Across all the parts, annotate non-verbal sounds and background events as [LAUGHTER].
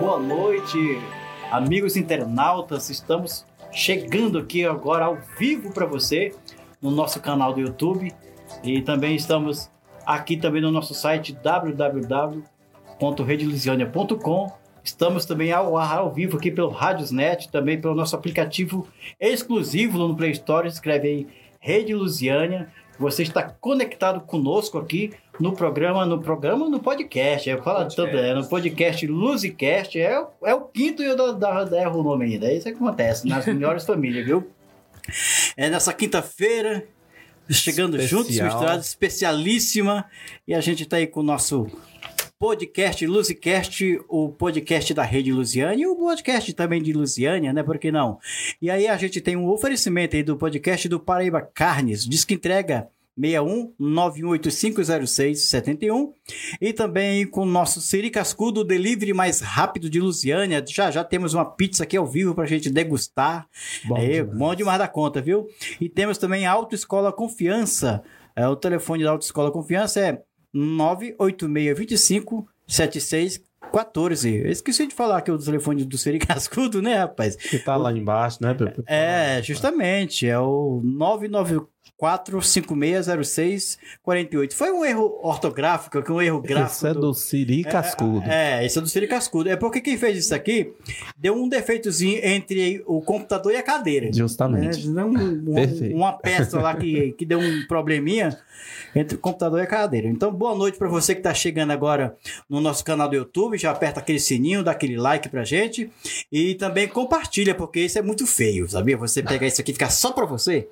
boa noite, amigos internautas. Estamos chegando aqui agora ao vivo para você no nosso canal do YouTube e também estamos aqui também no nosso site www.redelisiania.com. Estamos também ao ar, ao vivo aqui pelo Radiosnet, também pelo nosso aplicativo exclusivo no Play Store. Escreve aí Rede Lusiânia. Você está conectado conosco aqui no programa, no programa, no podcast. Eu falo tanto, é, no podcast Luzicast, é, é o quinto e eu da, da, da erro o nome ainda. É isso que acontece nas [LAUGHS] melhores famílias, viu? É nessa quinta-feira, chegando Especial. juntos, misturado, especialíssima, e a gente está aí com o nosso podcast Luzicast, o podcast da Rede Lusiane e o podcast também de Lusiânia, né? Por que não? E aí a gente tem um oferecimento aí do podcast do Paraíba Carnes, diz que entrega 61 98506 71 e também com o nosso Siri Cascudo, o delivery mais rápido de Lusiânia. Já já temos uma pizza aqui ao vivo pra gente degustar. Bom é, demais. bom demais da conta, viu? E temos também a Autoescola Confiança. É, o telefone da Autoescola Confiança é 98625 7614. Eu esqueci de falar que é o telefone do Siri Cascudo, né, rapaz? Que tá lá embaixo, né? É, justamente, é o 994560648. Foi um erro ortográfico, que um erro gráfico. Esse é do Siri Cascudo. É, esse é do Siri Cascudo. É porque quem fez isso aqui deu um defeitozinho entre o computador e a cadeira. Justamente. Né? Não, um- uma peça lá que, que deu um probleminha entre o computador e a cadeira. Então, boa noite para você que está chegando agora no nosso canal do YouTube. Já aperta aquele sininho, dá aquele like pra gente. E também compartilha, porque isso é muito feio, sabia? Você pegar isso aqui e ficar só para você.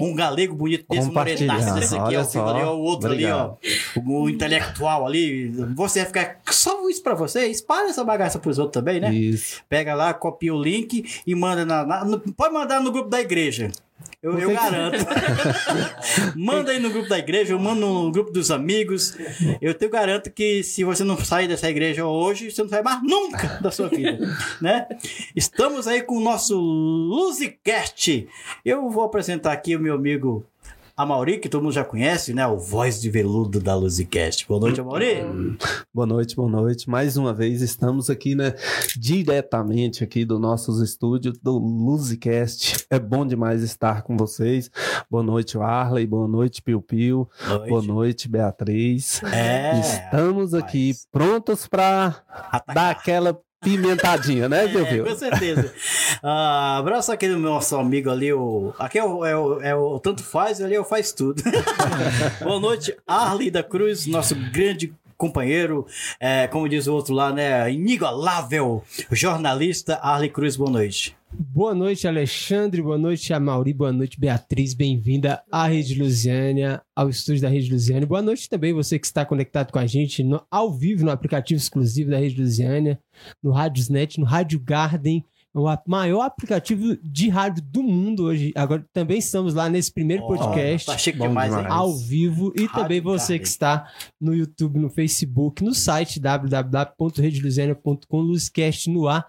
Um galego bonito desse, um morenaço desse aqui, ó, ali, ó, o outro Obrigado. ali, ó. O, o intelectual ali. Você vai ficar só isso para você. Espalha essa bagaça pros outros também, né? Isso. Pega lá, copia o link e manda na, na- no- pode mandar no grupo da igreja. Eu, eu garanto. [LAUGHS] Manda aí no grupo da igreja, eu mando no grupo dos amigos. Eu te garanto que se você não sair dessa igreja hoje, você não sai mais nunca da sua vida, [LAUGHS] né? Estamos aí com o nosso Luzicast. Eu vou apresentar aqui o meu amigo Amauri, que todo mundo já conhece, né? O voz de veludo da Luzicast. Boa noite, Amauri. Boa noite, boa noite. Mais uma vez estamos aqui, né, diretamente aqui do nossos estúdios do Luzicast. É bom demais estar com vocês. Boa noite, Arley. Boa noite, Piu Piu. Boa noite, Beatriz. É. Estamos aqui prontos para dar aquela pimentadinha, né, É, Piu? com certeza. [LAUGHS] Ah, abraço aqui do nosso amigo ali, o. Aqui é o, é o, é o tanto faz, ali é o faz tudo. [LAUGHS] Boa noite, Arley da Cruz, nosso grande companheiro, é, como diz o outro lá, né? Inigualável jornalista Arley Cruz, boa noite. Boa noite, Alexandre. Boa noite, Amauri. Boa noite, Beatriz. Bem-vinda à Rede Lusiânia, ao estúdio da Rede Lusiânia. Boa noite também você que está conectado com a gente no- ao vivo no aplicativo exclusivo da Rede Lusiânia, no Radiosnet, no Rádio Garden, o maior aplicativo de rádio do mundo hoje. Agora também estamos lá nesse primeiro Ó, podcast. Tá chique demais, demais. hein? Ao vivo e Rádio também você que está no YouTube, no Facebook, no site www.redelusiana.com, Luzcast no ar.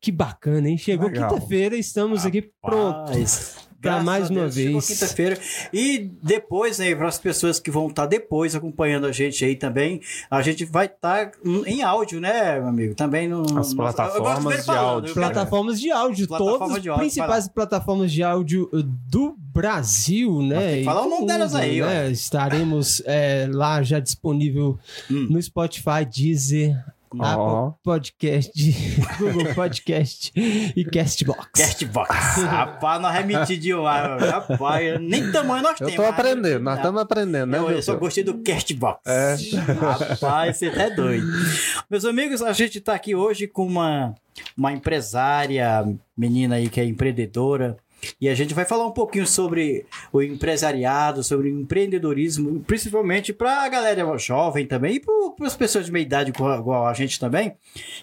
Que bacana, hein? Chegou quinta-feira, estamos aqui prontos. Graças mais a uma Deus, vez. quinta-feira. E depois, aí, para as pessoas que vão estar depois acompanhando a gente aí também, a gente vai estar em áudio, né, meu amigo? Também no. As plataformas de falando, áudio. Plataformas de áudio, Plataforma todas de as principais plataformas de áudio uh, do Brasil, né? E falar o nome delas mundo, aí, ó. né? Estaremos é, lá já disponível Hum. no Spotify, Deezer. Apple Podcast, [LAUGHS] Google Podcast e Castbox. Castbox. [LAUGHS] Rapaz, nós remitimos de um. Rapaz, nem tamanho nós Eu temos. tô mas- aprendendo, nós estamos aprendendo, né, Eu, eu só gostei do Castbox. É. Rapaz, você é doido. Meus amigos, a gente tá aqui hoje com uma, uma empresária, menina aí que é empreendedora. E a gente vai falar um pouquinho sobre o empresariado, sobre o empreendedorismo, principalmente para a galera jovem também e para as pessoas de meia idade igual a gente também,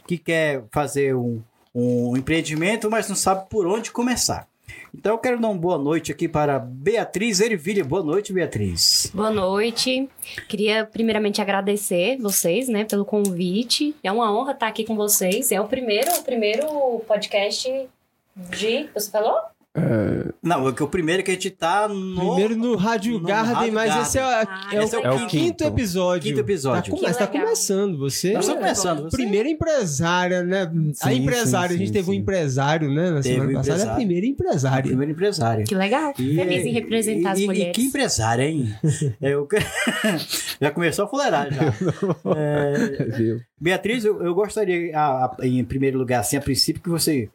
que quer fazer um, um empreendimento, mas não sabe por onde começar. Então eu quero dar uma boa noite aqui para Beatriz Ervilha. Boa noite, Beatriz. Boa noite. Queria primeiramente agradecer vocês, né, pelo convite. É uma honra estar aqui com vocês. É o primeiro, o primeiro podcast de, você falou? Não, é que o primeiro que a gente tá no Primeiro no Rádio no Garden, Rádio mas Garden. esse é, Ah, é o, esse é o é o quinto. quinto episódio. quinto episódio. Tá, come- tá começando, você. Nós estamos é começando, você- Primeira empresária, né? a Sim, empresária, sim, a gente sim, teve um sim. empresário, né? Na Teve semana passada, é a empresário. primeira empresária. primeiro empresário. Que legal. E- Feliz em representar e- as e- mulheres. E que empresário, hein? [LAUGHS] Eu... [LAUGHS] já começou a fuleirar já. [LAUGHS] É? Beatriz, eu, eu gostaria, a- a- em primeiro lugar, assim, a princípio, que você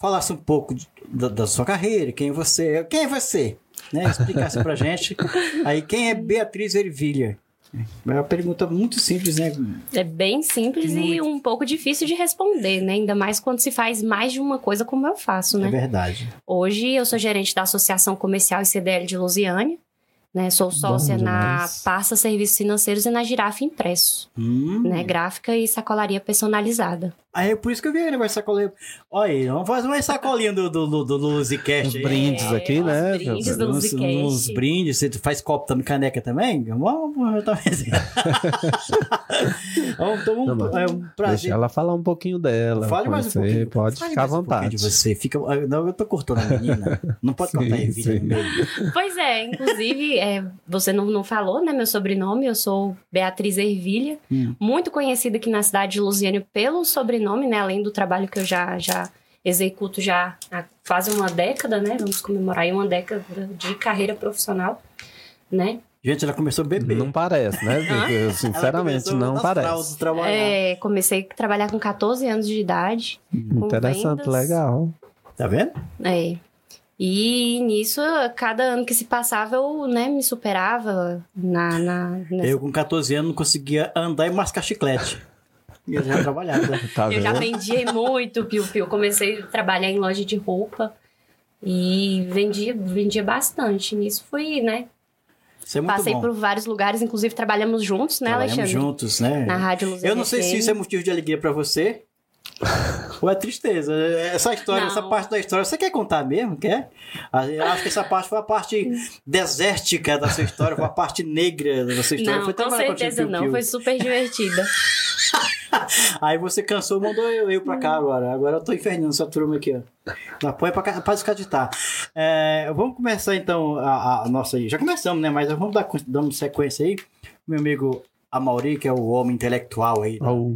falasse um pouco de- da, da sua carreira, quem você é. Quem é você? Né? Explicasse pra gente. Aí, quem é Beatriz Ervilha? É uma pergunta muito simples, né? É bem simples e Muito. um pouco difícil de responder, né? Ainda mais quando se faz mais de uma coisa como eu faço, É né? verdade. Hoje eu sou gerente da Associação Comercial e CDL de Lusiânia. Né? Sou sócia na. Parça Serviços Financeiros e na Girafa Impresso, Hum. né? Gráfica e sacolaria personalizada. Aí é por isso que eu vi o negócio de sacolinha. Olha aí, vamos fazer uma sacolinha do, do, do, do Luzicast brindes É, aqui, né? brindes do Uns, Luzicast. uns brindes, você faz copo também, caneca também? Vamos, talvez. Vamos, então, um, [LAUGHS] é um Deixa prazer. ela falar um pouquinho dela. Fale mais um você pouquinho. pode Fale ficar à um vontade. de você. Fica, ah, não, eu tô cortando a menina. Não pode [LAUGHS] Sim, cortar a Ervilha sim. no meio. Pois é, inclusive, é, você não, não falou, né, meu sobrenome, eu sou Beatriz Ervilha, Hum. muito conhecida aqui na cidade de Lusiânia pelo sobrenome, né, além do trabalho que eu já, já executo já há quase uma década, né, vamos comemorar aí uma década de carreira profissional, né. Gente, ela começou a beber. Não parece, né? Eu, sinceramente, não parece. É, comecei a trabalhar com 14 anos de idade. Interessante, vendas. legal. Tá vendo? É. E nisso, cada ano que se passava, eu né, me superava na, na, nessa Eu, com 14 anos, não conseguia andar e mascar chiclete. E eu já [LAUGHS] trabalhava. Tá Eu já vendia muito piu-piu. Comecei a trabalhar em loja de roupa e vendia, vendia bastante. Nisso fui, né? Isso é muito Passei bom. por vários lugares, inclusive trabalhamos juntos, né, Trabalhamos Alexandre? juntos, né? Na Rádio Luz Eu não sei se isso é motivo de alegria pra você. [LAUGHS] Ou é tristeza? Essa história, Não. essa parte da história, você quer contar mesmo? Quer? Ah, Eu acho que essa parte foi a parte [LAUGHS] desértica da sua história, foi a parte negra da sua história. Não, foi com certeza não. Foi super divertida. [LAUGHS] Aí você cansou, mandou eu, eu pra cá agora. Agora eu tô infernando essa turma aqui, ó. Põe pra, cá- pra descaditar. É, vamos começar então a, a nossa aí. Já começamos, né? Mas vamos dar dando sequência aí. Meu amigo Amauri, que é o homem intelectual aí Oh,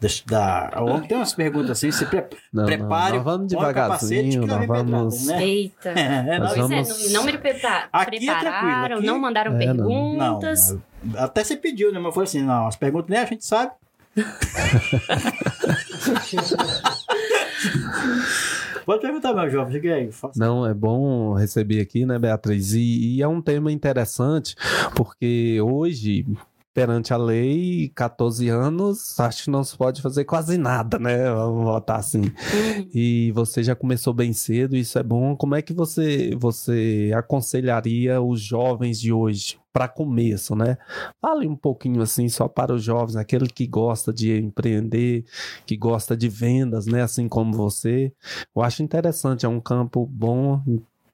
da, da- o homem tem umas perguntas assim, se pre, não, prepare. não, vamos põe o capacete devagarzinho, que lá nós vamos... né? Eita. [LAUGHS] É, Nós não, Pois é, vamos- não, não me prepara- é prepararam, aqui- não mandaram É, não. não, perguntas. até você pediu, né? Mas falei assim, não, as perguntas nem a gente sabe. [LAUGHS] Pode perguntar, meu jovem, diga aí. faça. Não, é bom receber aqui, né, Beatriz? E, e é um tema interessante, porque hoje, perante a lei, 14 anos, acho que não se pode fazer quase nada, né? Vamos botar assim. Uhum. E você já começou bem cedo, isso é bom. Como é que você, você aconselharia os jovens de hoje para começo, né? Fale um pouquinho assim só para os jovens, aquele que gosta de empreender, que gosta de vendas, né? Assim como você. Eu acho interessante, é um campo bom,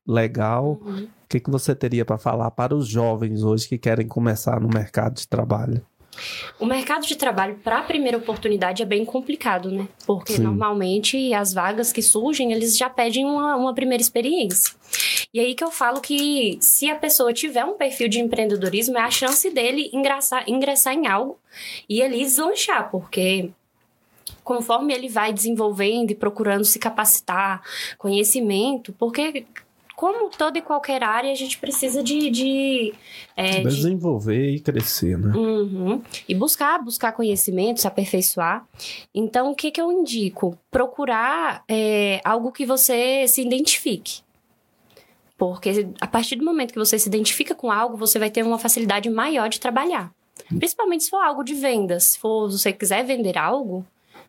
legal. Uhum. O que, que você teria para falar para os jovens hoje que querem começar no mercado de trabalho? O mercado de trabalho para a primeira oportunidade é bem complicado, né? Porque Sim. normalmente as vagas que surgem, eles já pedem uma, uma primeira experiência. E aí que eu falo que se a pessoa tiver um perfil de empreendedorismo, é a chance dele ingressar, ingressar em algo e ele deslanchar, porque conforme ele vai desenvolvendo e procurando se capacitar, conhecimento, porque como toda e qualquer área, a gente precisa de, de, é, de Desenvolver e crescer, né? Uhum. E buscar, buscar conhecimento, se aperfeiçoar. Então, o que, que eu indico? Procurar é, algo que você se identifique. Porque a partir do momento que você se identifica com algo, você vai ter uma facilidade maior de trabalhar. Principalmente se for algo de vendas. Se for, se você quiser vender algo,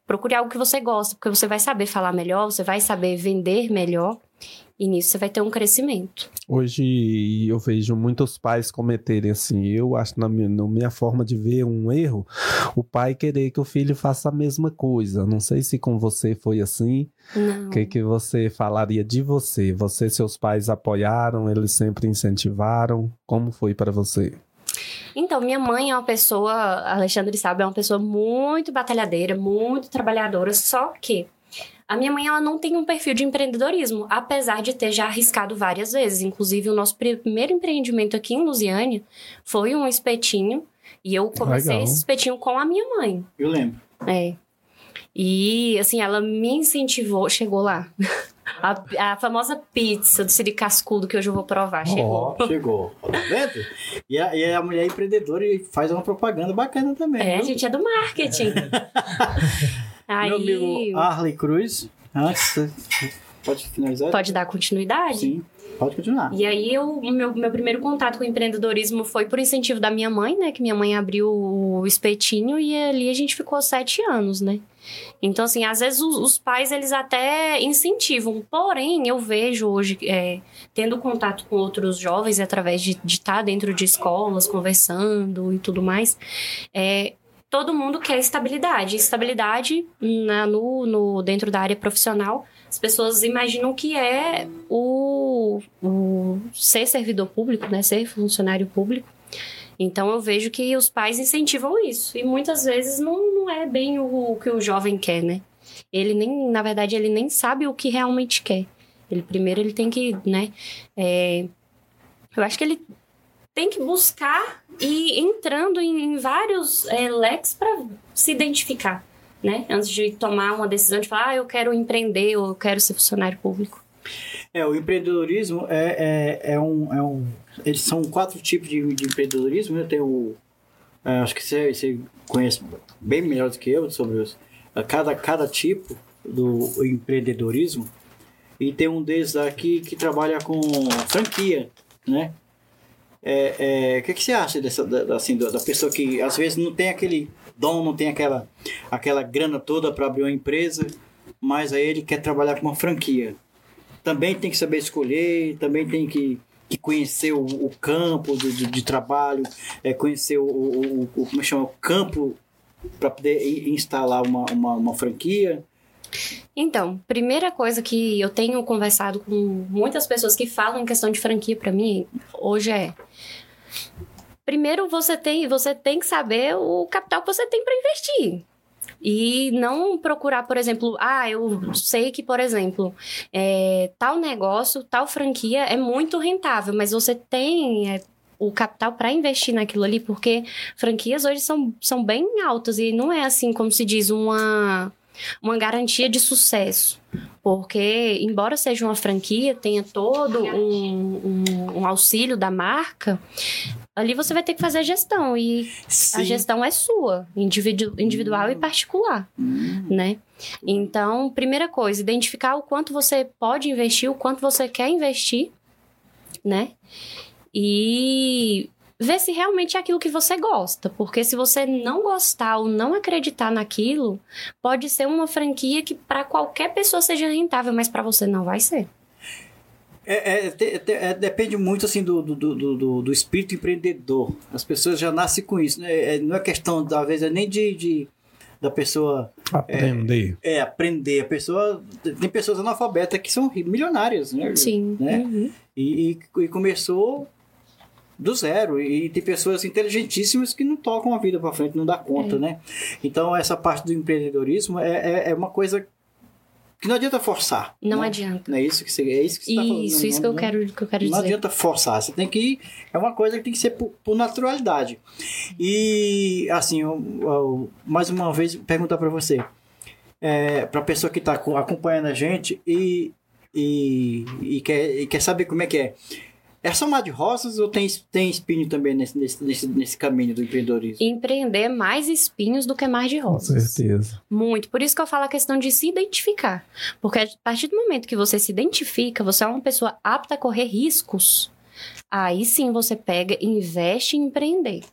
procure algo que você gosta, porque você vai saber falar melhor, você vai saber vender melhor. E nisso você vai ter um crescimento. Hoje eu vejo muitos pais cometerem assim, eu acho na minha, na minha forma de ver um erro, o pai querer que o filho faça a mesma coisa. Não sei se com você foi assim. O que, que você falaria de você? Você e seus pais apoiaram, eles sempre incentivaram? Como foi para você? Então, minha mãe é uma pessoa, a Alexandre sabe, é uma pessoa muito batalhadeira, muito trabalhadora, só que A minha mãe ela não tem um perfil de empreendedorismo, apesar de ter já arriscado várias vezes. Inclusive, o nosso primeiro empreendimento aqui em Lusiânia foi um espetinho. E eu comecei Legal. esse espetinho com a minha mãe. Eu lembro. É. E, assim, ela me incentivou. Chegou lá. [LAUGHS] A, a famosa pizza do Siri Cascudo que hoje eu vou provar. Chegou. Ó, chegou. Tá vendo? E a, e a mulher é empreendedora e faz uma propaganda bacana também. É, a viu? gente é do marketing. [LAUGHS] Aí, Meu amigo Arley Cruz, antes, pode finalizar? pode dar continuidade? Sim, pode continuar. E aí, eu, o meu, meu primeiro contato com o empreendedorismo foi por incentivo da minha mãe, né? Que minha mãe abriu o espetinho e ali a gente ficou sete anos, né? Então, assim, às vezes os, os pais, eles até incentivam. Porém, eu vejo hoje, é, tendo contato com outros jovens através de estar dentro de escolas, conversando e tudo mais, é, todo mundo quer estabilidade. Estabilidade na- no, no, dentro da área profissional, as pessoas imaginam que é o, o ser servidor público, né? Ser funcionário público. Então eu vejo que os pais incentivam isso. E muitas vezes não, não é bem o, o que o jovem quer, né? Ele nem, na verdade, ele nem sabe o que realmente quer. Ele primeiro ele tem que, né? é, eu acho que ele tem que buscar e entrando em, em vários é, leques para se identificar, né? Antes de tomar uma decisão de falar, ah, eu quero empreender ou eu quero ser funcionário público. É, o empreendedorismo é, é, é, um, é um. Eles são quatro tipos de, de empreendedorismo. né? Tem o. é, acho que você, você conhece bem melhor do que eu sobre os, a cada, cada tipo do empreendedorismo. E tem um deles aqui que trabalha com franquia, né? É, é, o que, que você acha dessa, da, assim, da pessoa que às vezes não tem aquele dom, não tem aquela, aquela grana toda para abrir uma empresa, mas aí ele quer trabalhar com uma franquia? também tem que saber escolher, também tem que, que conhecer o, campo de, de, de trabalho, é, conhecer o, o, o- como chama, o campo para poder instalar uma, uma, uma franquia. Então, primeira coisa que eu tenho conversado com muitas pessoas que falam em questão de franquia pra mim hoje é primeiro você tem você tem que saber o capital que você tem pra investir. E não procurar, por exemplo, ah, eu sei que, por exemplo, é, tal negócio, tal franquia é muito rentável, mas você tem é, o capital para investir naquilo ali, porque franquias hoje são, são bem altas e não é assim, como se diz, uma, uma garantia de sucesso. Porque, embora seja uma franquia, tenha todo um, um, um auxílio da marca, ali você vai ter que fazer a gestão. E a Sim. gestão é sua, individu individual e particular, Hum, né? Então, primeira coisa, identificar o quanto você pode investir, o quanto você quer investir, né? E ver se realmente é aquilo que você gosta, porque se você não gostar ou não acreditar naquilo, pode ser uma franquia que para qualquer pessoa seja rentável, mas para você não vai ser. É, é, te- é, depende muito assim do, do, do, do, do espírito empreendedor. As pessoas já nascem com isso, né? É, não é questão, às vezes, é nem de, de da pessoa Aprender. é, aprender. A pessoa tem pessoas analfabetas que são milionárias, né? Sim. Né? Uhum. E, e- e começou do zero. E tem pessoas inteligentíssimas que não tocam a vida para frente, não dá conta, É. né? Então, essa parte do empreendedorismo é, é, é uma coisa que não adianta forçar. Não né? adianta. Não é isso que você, é isso que você tá falando. Isso, Não- isso que eu não- quero, que eu quero Não dizer. adianta forçar, você tem que ir. É uma coisa que tem que ser por, por naturalidade. E, assim, eu- eu- mais uma vez, perguntar para você, é, para a pessoa que está acompanhando a gente e, e, e quer, e quer saber como é que é. É só mar de rosas ou tem, tem espinho também nesse, nesse, nesse, nesse caminho do empreendedorismo? Empreender é mais espinhos do que mar de Com rosas. certeza. Muito. Por isso que eu falo a questão de se identificar. Porque a partir do momento que você se identifica, você é uma pessoa apta a correr riscos. Aí sim você pega, investe em empreender.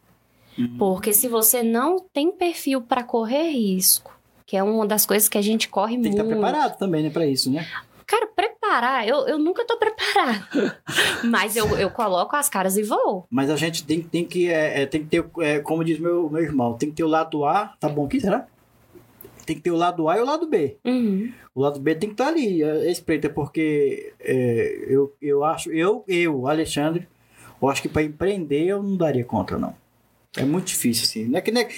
Uhum. Porque se você não tem perfil para correr risco, que é uma das coisas que a gente corre Tem que muito. estar preparado também, né, para isso, né? Cara, preparar, eu, eu nunca tô [LAUGHS] preparada. Mas eu, eu coloco as caras e vou. Mas a gente tem, tem que é, é, tem que ter, é, como diz meu, meu irmão, tem que ter o lado A, tá bom aqui, será? Tem que ter o lado A e o lado B. Uhum. O lado B tem que estar ali, é, espreita, porque é, eu, eu acho, eu, eu, Alexandre, eu acho que para empreender eu não daria conta, não. É muito difícil, assim. Não é que, não é,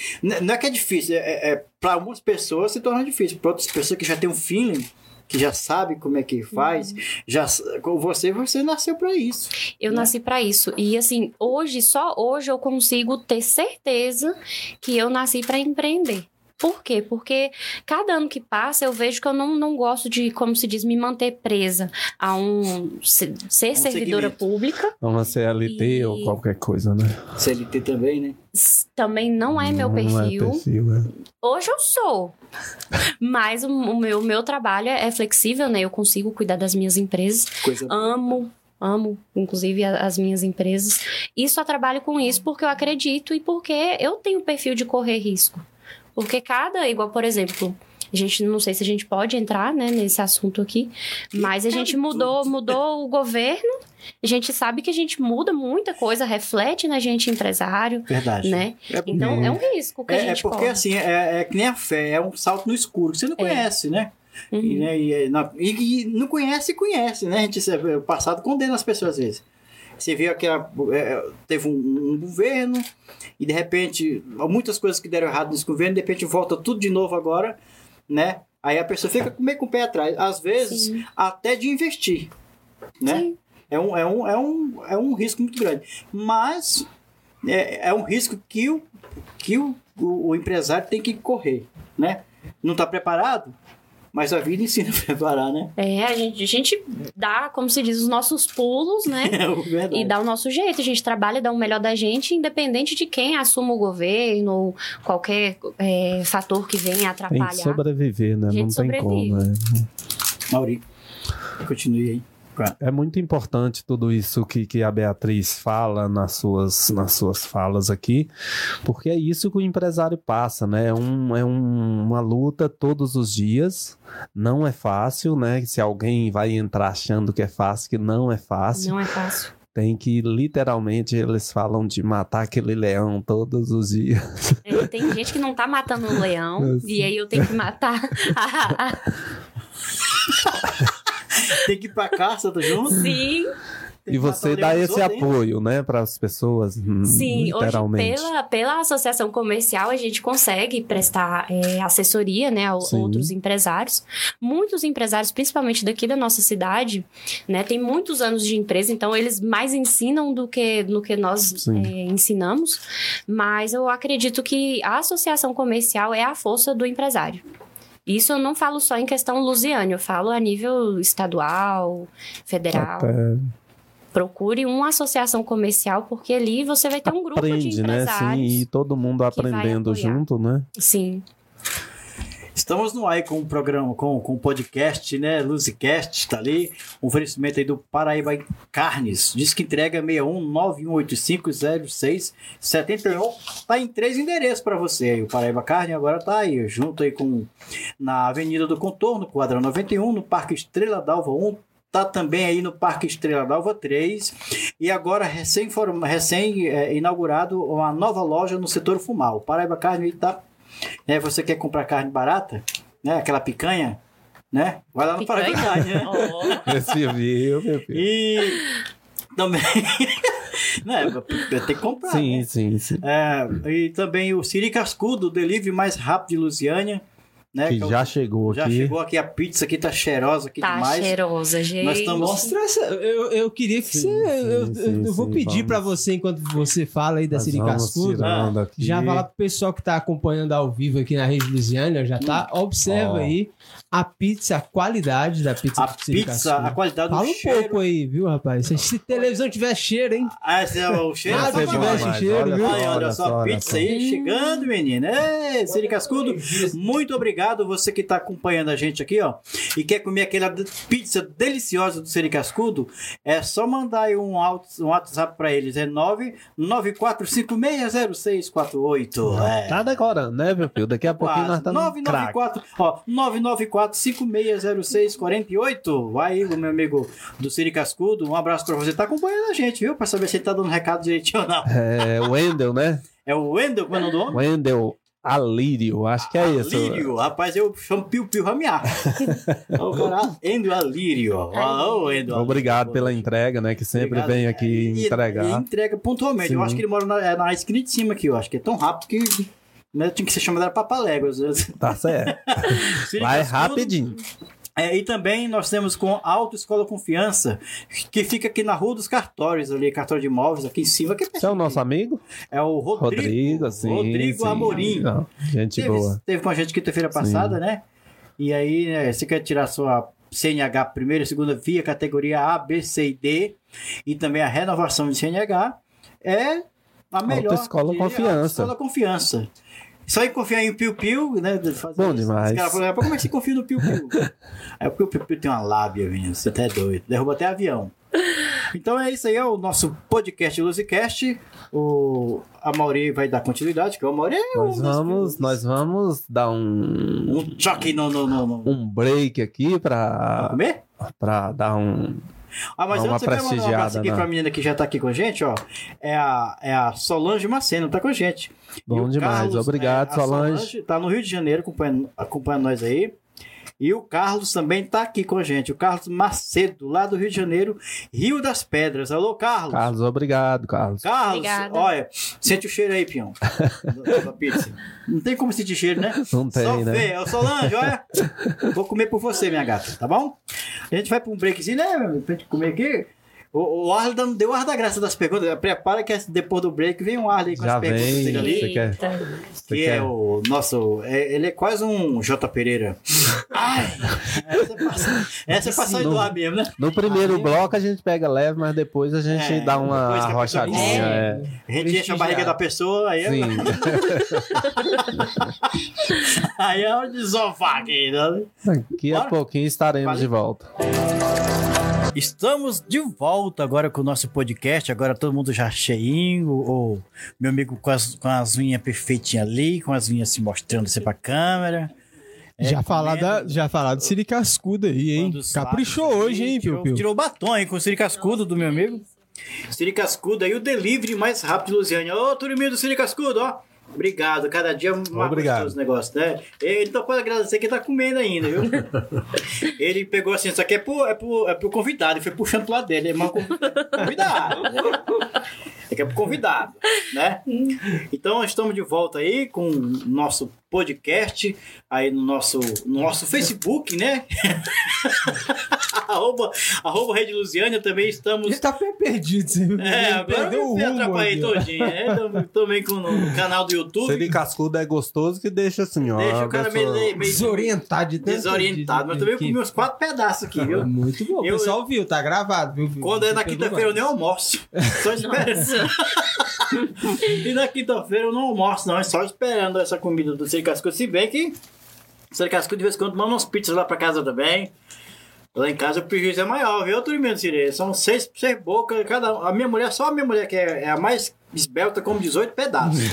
não é, que é difícil, é, é, é para algumas pessoas se torna difícil. Para outras pessoas que já têm um feeling, que já sabe como é que faz, já com você, você nasceu para isso. Eu né? nasci para isso. E assim, hoje, só hoje eu consigo ter certeza que eu nasci para empreender. Por quê? Porque cada ano que passa eu vejo que eu não, não gosto de, como se diz, me manter presa a um ser, ser servidora segmento. pública. Uma CLT E- ou qualquer coisa, né? CLT também, né? Também não é meu Não perfil. perfil, é. Hoje eu sou. Mas o, o meu, meu trabalho é flexível, né? Eu consigo cuidar das minhas empresas. Coisa Amo, amo, inclusive, as minhas empresas. E só trabalho com isso porque eu acredito e porque eu tenho perfil de correr risco. Porque cada, igual, por exemplo, a gente não sei se a gente pode entrar, né, nesse assunto aqui, mas a gente mudou, mudou o governo. A gente sabe que a gente muda muita coisa, reflete na gente empresário, verdade. né? É, Então Uhum. é um risco que a é, é gente porque corre. assim, é, é que nem a fé, é um salto no escuro, que você não conhece, né? Uhum. E, né, e, é, na- e- e não conhece, conhece, né? A gente, o passado condena as pessoas às vezes. Você vê que a- é, teve um, um governo e de repente muitas coisas que deram errado nesse governo, de repente volta tudo de novo agora, né? Aí a pessoa fica meio com o pé atrás, às vezes Sim. até de investir, né? Sim. É um, é, um, é, um, é um risco muito grande. Mas é, é um risco que, o, que o, o, o empresário tem que correr, né? Não está preparado, mas a vida ensina [LAUGHS] a preparar, né? É, a gente, a gente dá, como se diz, os nossos pulos, né? [LAUGHS] É o verdade. E dá o nosso jeito, a gente trabalha, dá o melhor da gente, independente de quem assuma o governo ou qualquer é, fator que venha Tem atrapalhar. que sobreviver, né? A Não tem sobrevive. como, né? Mauri, continue aí. É muito importante tudo isso que, que a Beatriz fala nas suas, nas suas falas aqui, porque é isso que o empresário passa, né? É, um, é um- uma luta todos os dias, não é fácil, né? Se alguém vai entrar achando que é fácil, que não é fácil, Não é fácil. tem que literalmente eles falam de matar aquele leão todos os dias. É, tem gente que não tá matando um leão, sei. [LAUGHS] e aí eu tenho que matar. Tem que ir pra caça, tá junto? Sim, E você dá esse apoio, né, para as pessoas, hum, sim. Hoje, literalmente. pela, pela associação comercial, a gente consegue prestar é, assessoria, né, a Sim. outros empresários. Muitos empresários, principalmente daqui da nossa cidade, né, tem muitos anos de empresa, então eles mais ensinam do que, do que nós é, ensinamos. Mas eu acredito que a associação comercial é a força do empresário. Isso eu não falo só em questão lusiana, eu falo a nível estadual, federal. Até Procure uma associação comercial, porque ali você vai ter um grupo de aprende, né? Sim, empresários. e todo mundo aprendendo junto, né? Sim. Estamos no ar com o programa, com, o podcast, né? Luzicast, tá ali. Um oferecimento aí do Paraíba Carnes. Diz que entrega 6191850671. Tá em três endereços para você aí. O Paraíba Carne agora tá aí, junto aí com na Avenida do Contorno, quadra 91, no Parque Estrela d'Alva 1. Tá também aí no Parque Estrela d'Alva 3. E agora, recém, recém é, inaugurado uma nova loja no setor Fumal. O Paraíba Carne aí tá né, você quer comprar carne barata, né, aquela picanha, né? Vai lá no? Paraíba Carne, né? [LAUGHS] Viu, meu filho. E também, [LAUGHS] né, tem que comprar, Sim, né? sim, sim. É, e também o Siri Cascudo, o delivery mais rápido de Lusiânia, né? Que é o- já chegou já aqui. chegou aqui a pizza aqui tá cheirosa aqui tá demais. cheirosa, gente. Nós estamos- Mostra essa. Eu, eu queria que Sim, você. eu, sim, eu- eu vou sim, pedir vamos. pra você, enquanto você fala aí da Siri Cascudo, aqui. já falar pro pessoal que tá acompanhando ao vivo aqui na Rede Lusiana, já tá? Observa Ó. aí a pizza, a qualidade da pizza A pizza, a qualidade Fala do um cheiro. pouco aí, viu, rapaz? Se, se televisão tiver cheiro, hein? Ah, esse é o cheiro. Ah, tá se bom. tivesse mais, cheiro, olha viu? só, Olha, olha só a pizza aí chegando, menina. Ei, Siri Cascudo, muito obrigado você que está acompanhando a gente aqui, ó. E quer comer aquela pizza deliciosa do Siri Cascudo? É só mandar aí um, um WhatsApp para eles. É 994560648. É. Tá decorando, né, meu filho? Daqui a pouquinho nós estamos craque. 994, ó, 994-5606-48. Vai aí, meu amigo do Siri Cascudo. Um abraço pra você. Tá acompanhando a gente, viu? Pra saber se ele tá dando recado direitinho ou não. É, o Wendel, né? É o Wendel, como é o nome do homem? Wendel Alírio, acho que é isso. Alírio, rapaz, eu chamo Piu Piu Ramiar. [LAUGHS] o cara, Endo Alírio. Ah, ô, Endo Alírio. Obrigado pela entrega, né? Que sempre Obrigado. vem aqui E- entregar. E entrega pontualmente. Eu Sim. acho que ele mora na, é na esquina de cima aqui, eu acho que é tão rápido que né, tinha que ser chamado era Papaléguas. Tá certo. [LAUGHS] Vai liga, tudo. É, e também nós temos com Autoescola Confiança, que fica aqui na Rua dos Cartórios, ali, cartório de imóveis, aqui em cima. Que Você é o nosso amigo? É o Rodrigo. Rodrigo, sim. Rodrigo sim. Amorim. Não, gente Teve, boa. teve com a gente quinta-feira passada, né? E aí, né, você quer tirar sua CNH primeira, segunda via, categoria A, B, C e D, e também a renovação de CNH, é a melhor. Autoescola Confiança. Autoescola Confiança. Só em confiar em Piu Piu, né? Bom demais. Os caras falaram, "Pô, como é que você confia no Piu Piu? [LAUGHS] é porque o Piu Piu tem uma lábia, menino. Você até é doido. Derruba até avião. Então é isso aí, é o nosso podcast Luzicast. O a Mauri vai dar continuidade, que o Mauri é Nós um vamos, nós vamos dar um, um choque no, no, no, no... um break aqui Pra pra, comer? pra dar um. Ah, mas antes eu quero mandar um abraço aqui né? pra menina que já tá aqui com a gente, ó. É a, é a Solange Maceno, tá com a gente. Bom o demais. Obrigado, a Solange. Tá no Rio de Janeiro acompanhando, acompanhando nós aí. E o Carlos também tá aqui com a gente. O Carlos Macedo, lá do Rio de Janeiro, Rio das Pedras. Alô, Carlos. Carlos, obrigado, Carlos. Carlos, Obrigada. olha, sente o cheiro aí, da- da pizza. Não tem como sentir cheiro, né? Não tem, Só né? ver. Ô, Solange, olha. Vou comer por você, minha gata, tá bom? A gente vai pra um breakzinho, né? Pra gente comer aqui. O, o Arley dando- deu ar da graça das perguntas. Prepara que depois do break vem um Arley com Já as perguntas vem. dele ali. Você quer-. Você Que quer- é o nosso. é- ele é quase um J. Pereira. Ai! Essa é essa é passar do ar mesmo, né? No primeiro bloco a gente pega leve, mas depois a gente É, dá uma a come. É. A gente enche a barriga da pessoa, aí, é- Sim. [LAUGHS] aí é de desovar aqui, né? Daqui a Bora? pouquinho estaremos Vale. de volta. Estamos de volta agora com o nosso podcast. Agora todo mundo já cheinho. O o meu amigo com as, com as unhas perfeitinhas ali, com as unhas se mostrando assim pra câmera. É, já, falar da, já falar do Siri Cascudo aí, hein? Caprichou sabe, hoje, hein, Piu Piu? Tirou o batom, hein, com o Siri Cascudo do meu amigo. Siri Cascudo aí, o delivery mais rápido de Luziane. Ô, turminha do Siri Cascudo, ó. Obrigado, cada dia mais Obrigado. gostoso o negócio, né? Ele então pode agradecer que tá comendo ainda, viu? [LAUGHS] ele pegou assim, isso aqui é pro, é pro, é pro convidado, e foi puxando pro lado dele, é mal convidado. né? É que é pro convidado, né? Então estamos de volta aí com o nosso podcast aí no nosso, no nosso Facebook, né? [LAUGHS] arroba, arroba Rede Lusiânia também estamos Ele tá bem perdido, você viu? é, Ele agora perdeu eu o me rumo atrapalhei todinho. né? Tam- Também com no canal do YouTube. Siri cascudo é gostoso que deixa assim, ó. Deixa o cara pessoa- meio, meio Desorientado de tanto desorientado. Mas de- também comi uns quatro pedaços aqui, viu? Muito bom. O Eu- pessoal viu, tá gravado, viu? Quando é na quinta-feira eu nem almoço. Só esperando. [LAUGHS] e na quinta-feira eu não almoço, não. É só esperando essa comida do Siri Cascudo. Se bem que o Siri Cascudo de vez em quando manda umas pizzas lá pra casa também. Lá em casa o prejuízo é maior, viu, turminha do Siri? São seis, seis bocas cada um. A minha mulher, só a minha mulher que é, é a mais esbelta, come 18 pedaços. [LAUGHS]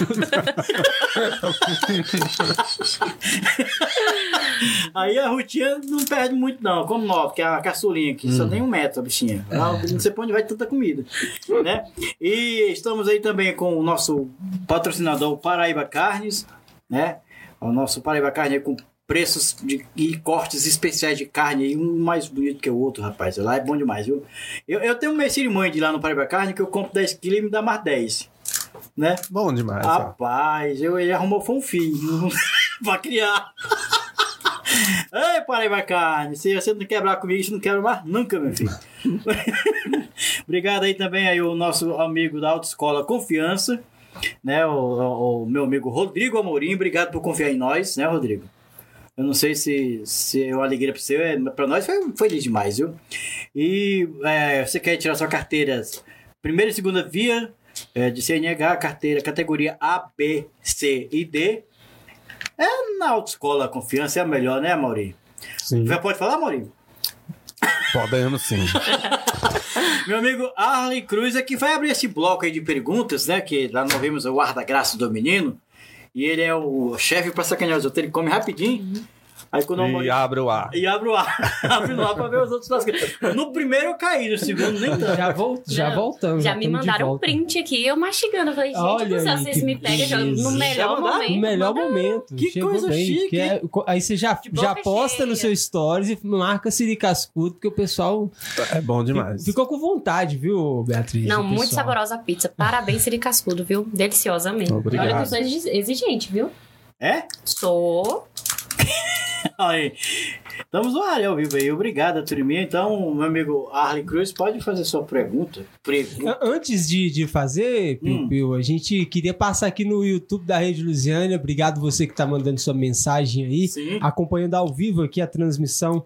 Aí a Rutinha não perde muito, não, como nove, que é a caçulinha, que só tem um metro, a bichinha. Ela Não sei pra onde vai tanta comida, né? E estamos aí também com o nosso patrocinador Paraíba Carnes, né? O nosso Paraíba Carne é com preços de, e cortes especiais de carne, aí, um mais bonito que o outro, rapaz. Lá é bom demais, viu? Eu, eu tenho uma cerimônia de lá no Paraíba Carne que eu compro 10 quilos e me dá mais 10, né? Bom demais, ó. Rapaz, eu, ele arrumou foi um filho [LAUGHS] pra criar. [LAUGHS] Ei, Paraíba Carne, se você não quebrar comigo, isso não quebra mais nunca, meu filho. [LAUGHS] Obrigado aí também aí o nosso amigo da Autoescola Confiança, né? O, o- o meu amigo Rodrigo Amorim, obrigado por confiar em nós, né, Rodrigo? Eu não sei se, se é uma alegria para você, é, para nós foi, foi demais, viu? E é, você quer tirar sua carteira primeira e segunda via é, de CNH, carteira categoria A, B, C e D. É na autoescola Confiança, é a melhor, né, Mauri? Sim. Já pode falar, Mauri? Podemos [LAUGHS] sim. Meu amigo Arley Cruz é que vai abrir esse bloco aí de perguntas, né? Que lá nós vimos o ar da graça do menino. E ele é o chefe pra sacanear os outros. Ele come rapidinho. Aí quando eu E abre o ar. e abre o ar, [LAUGHS] abre o ar pra ver os outros. No primeiro eu caí, no segundo nem tanto. Já, vol já Não, voltamos. Já me estamos de mandaram um print aqui, eu mastigando. Eu falei, gente Olha do céu, aí, vocês que me pegam já no melhor Já momento. No melhor momento. Que Chegou coisa bem. chique. que é- aí você já, já posta cheia. no seu stories e marca Siri Cascudo, porque o pessoal É bom demais. ficou com vontade, viu, Beatriz? Não, muito saborosa a pizza. Parabéns, Siri Cascudo, viu? Deliciosa mesmo. Obrigado. Olha que eu sou exi- exigente, viu? É? Sou. [LAUGHS] Aí. Estamos no área ao vivo aí. Obrigado, turminha. Então, meu amigo Arlen Cruz, pode fazer sua pergunta. Pergunta. Antes de, de fazer, Piu Hum. Piu, a gente queria passar aqui no YouTube da Rede Lusiana. Obrigado você que tá mandando sua mensagem aí, Sim, acompanhando ao vivo aqui a transmissão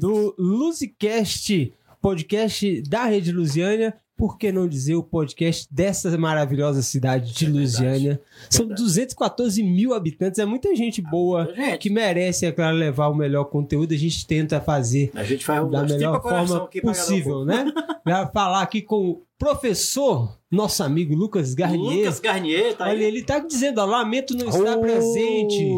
do Luzicast, podcast da Rede Lusiana. Por que não dizer o podcast dessa maravilhosa cidade de É verdade. Lusiânia? São Verdade. 214 mil habitantes, é muita gente boa Gente, que merece, é claro, levar o melhor conteúdo. A gente tenta fazer a gente faz o da melhor forma possível, né? [LAUGHS] Vai falar aqui com o professor, nosso amigo Lucas. Garnier. Lucas Garnier, tá Olha, aí. ele tá dizendo, ó, lamento não estar Oh! presente.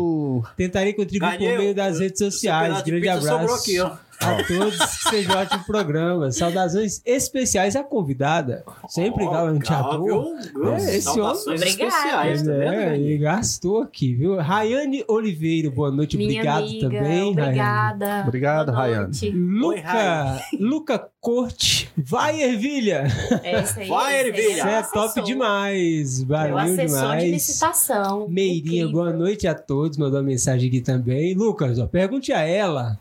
Tentarei contribuir Garnier, por meio das redes sociais. Grande abraço sobrou aqui, ó. A todos. Que seja um ótimo programa. Saudações especiais à convidada. Sempre Ó, galanteador. É, esse Obrigada. especiais, tá É, Garnier? ele gastou aqui, viu? Rayane Oliveira, boa noite, Minha obrigado amiga, também, Rayane. Obrigada. Obrigado, Boa Rayane. Luca, Rayane. Luca Corte, vai Ervilha. É isso aí. Vai, Ervilha. Você é assessor. top demais, valeu assessor de demais. licitação. Meirinha, Incrível. boa noite a todos. Mandou uma mensagem aqui também. Lucas, ó, pergunte a ela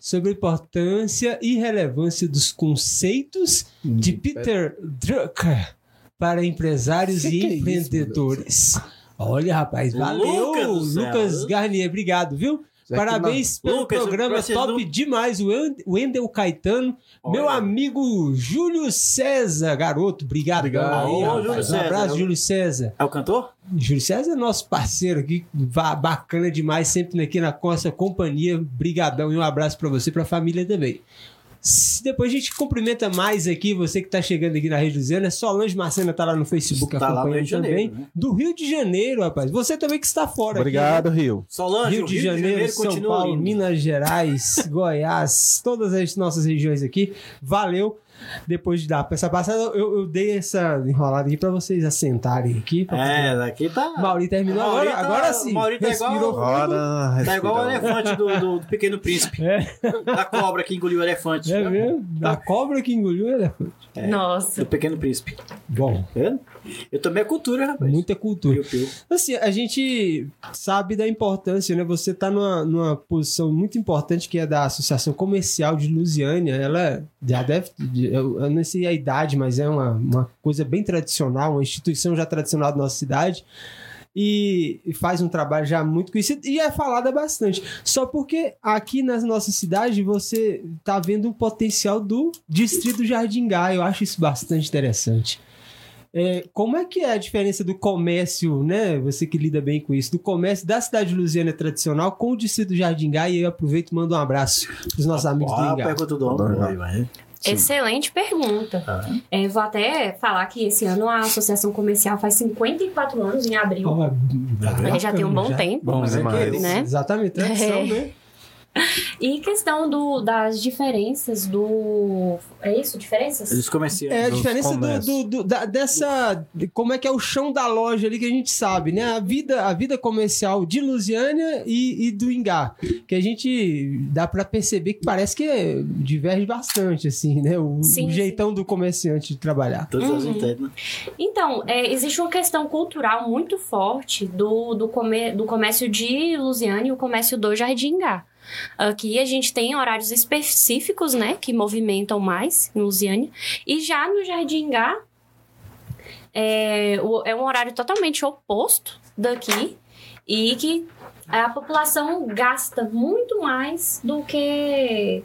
sobre a importância e relevância dos conceitos de Peter Drucker para empresários Que e que é isso, empreendedores. Olha, rapaz, valeu, Lucas. Lucas Garnier, obrigado, viu? Que Parabéns pelo Lucas, programa, top demais. O Wend- Wendel Caetano, meu Olha. amigo Júlio César, garoto, obrigado. Obrigado. aí, Ô. Júlio um César. abraço, Júlio César. É o cantor? Júlio César é nosso parceiro aqui, bacana demais, sempre aqui na nossa companhia. Brigadão e um abraço pra você e pra família também. Se Depois a gente cumprimenta mais aqui, você que tá chegando aqui na Rede Luziana. Solange Marcena tá lá no Facebook Tá lá no acompanhando Rio de também. Janeiro, né? Do Rio de Janeiro, rapaz. Você também que está fora. aqui, Obrigado, Rio. né? Solange, Rio o de Janeiro, São continua Paulo, lindo. Minas Gerais, [LAUGHS] Goiás, todas as nossas regiões aqui. Valeu. Depois de dar essa passada, eu, eu dei essa enrolada aqui pra vocês assentarem aqui. É, daqui tá... Mauri terminou Mauri agora, tá- agora sim. Mauri tá igual- Respirou Bora, Tá igual o elefante do, do- do Pequeno Príncipe. É. Da cobra que engoliu o elefante. É mesmo? Da cobra que engoliu o elefante. Nossa. Do Pequeno Príncipe. Bom, vendo? Eu também é cultura, rapaz. muita cultura. Piu, piu. Assim, a gente sabe da importância, né? Você tá numa, numa posição muito importante que é da Associação Comercial de Lusiânia. Ela já deve. Eu, eu não sei a idade, mas é uma, uma coisa bem tradicional, uma instituição já tradicional da nossa cidade. E, e faz um trabalho já muito conhecido e é falada bastante. Só porque aqui na nossa cidade você tá vendo o potencial do Distrito Jardim Gá. Eu acho isso bastante interessante. É, como é que é a diferença do comércio, né? Você que lida bem com isso, do comércio da cidade de Lusiana tradicional com o distrito Jardim Gá, e eu aproveito e mando um abraço para os nossos amigos do Ah, Ingá. pergunta do homem. Sim. Excelente pergunta. Ah. É, vou até falar que esse ano a Associação Comercial faz 54 anos em abril. A gente já tem um bom já. tempo. Bom Mas é demais. que- Né? Exatamente, tradição, É. né? [LAUGHS] E questão do, das diferenças do. É isso? Diferenças? Dos comerciantes. É a diferença do, do- do- da- dessa. de como é que é o chão da loja ali que a gente sabe, né? A vida, a vida comercial de Lusiânia e, e do Ingá. Que a gente dá pra perceber que parece que é- diverge bastante, assim, né? O, Sim, o jeitão do comerciante de trabalhar. Todas as Uhum. entendem. né? Então, é, existe uma questão cultural muito forte do, do, come, do comércio de Lusiana e o comércio do Jardingá. Aqui a gente tem horários específicos, né, que movimentam mais em Lusiânia. E já no Jardingá, é, o- é um horário totalmente oposto daqui e que a população gasta muito mais do que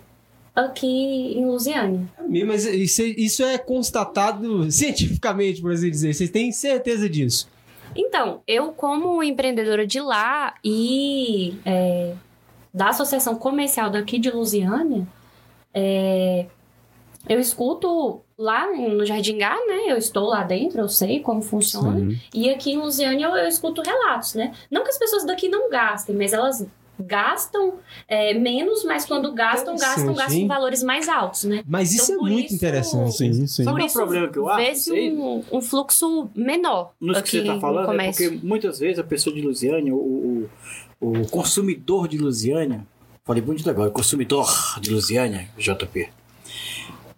aqui em Lusiânia. Mas isso, é- isso é constatado cientificamente, por assim dizer. Vocês têm certeza disso? Então, eu como empreendedora de lá e é, da associação comercial daqui de Lusiânia, é, eu escuto lá no Jardim Gá, né? Eu estou lá dentro, eu sei como funciona. Sim. E aqui em Lusiânia eu, eu escuto relatos, né? Não que as pessoas daqui não gastem, mas elas gastam é, menos, mas quando gastam, gastam, gastam hein? valores mais altos, né? Mas isso Então, é muito isso- interessante. Sim, sim. Sabe é o problema que eu acho? vê-se Sei. um, um fluxo menor Nos que aqui você está no falando, é porque muitas vezes a pessoa de Lusiânia, o, o, o consumidor de Lusiânia, falei bonito agora, consumidor de Lusiânia, JP,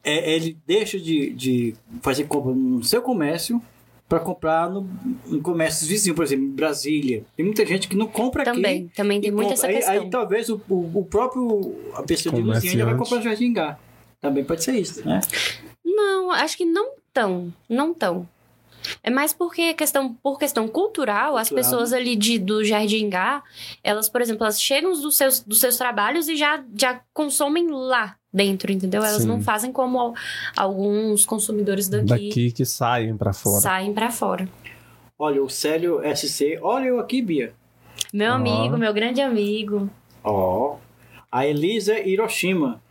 é, ele deixa de, de fazer compra no seu comércio para comprar no, em comércios vizinhos, por exemplo, em Brasília. Tem muita gente que não compra aqui. Também, também tem muita compra. essa Aí- questão. Aí, talvez o, o, o próprio, a pessoa de Lusiânia vai comprar no Jardim Gá. Também pode ser isso, né? Não, acho que não tão, não tão. É mais porque questão, por questão cultural, as Cultural, pessoas ali de, do Jardim Gá, elas, por exemplo, elas chegam dos seus, dos seus trabalhos e já, já consomem lá dentro, entendeu? Elas Sim. não fazem como al- alguns consumidores daqui, Daqui que saem pra fora. saem pra fora. Olha, o Célio SC, olha eu aqui, Bia. Meu Ó. amigo, meu grande amigo. Ó. A Elisa Hiroshima.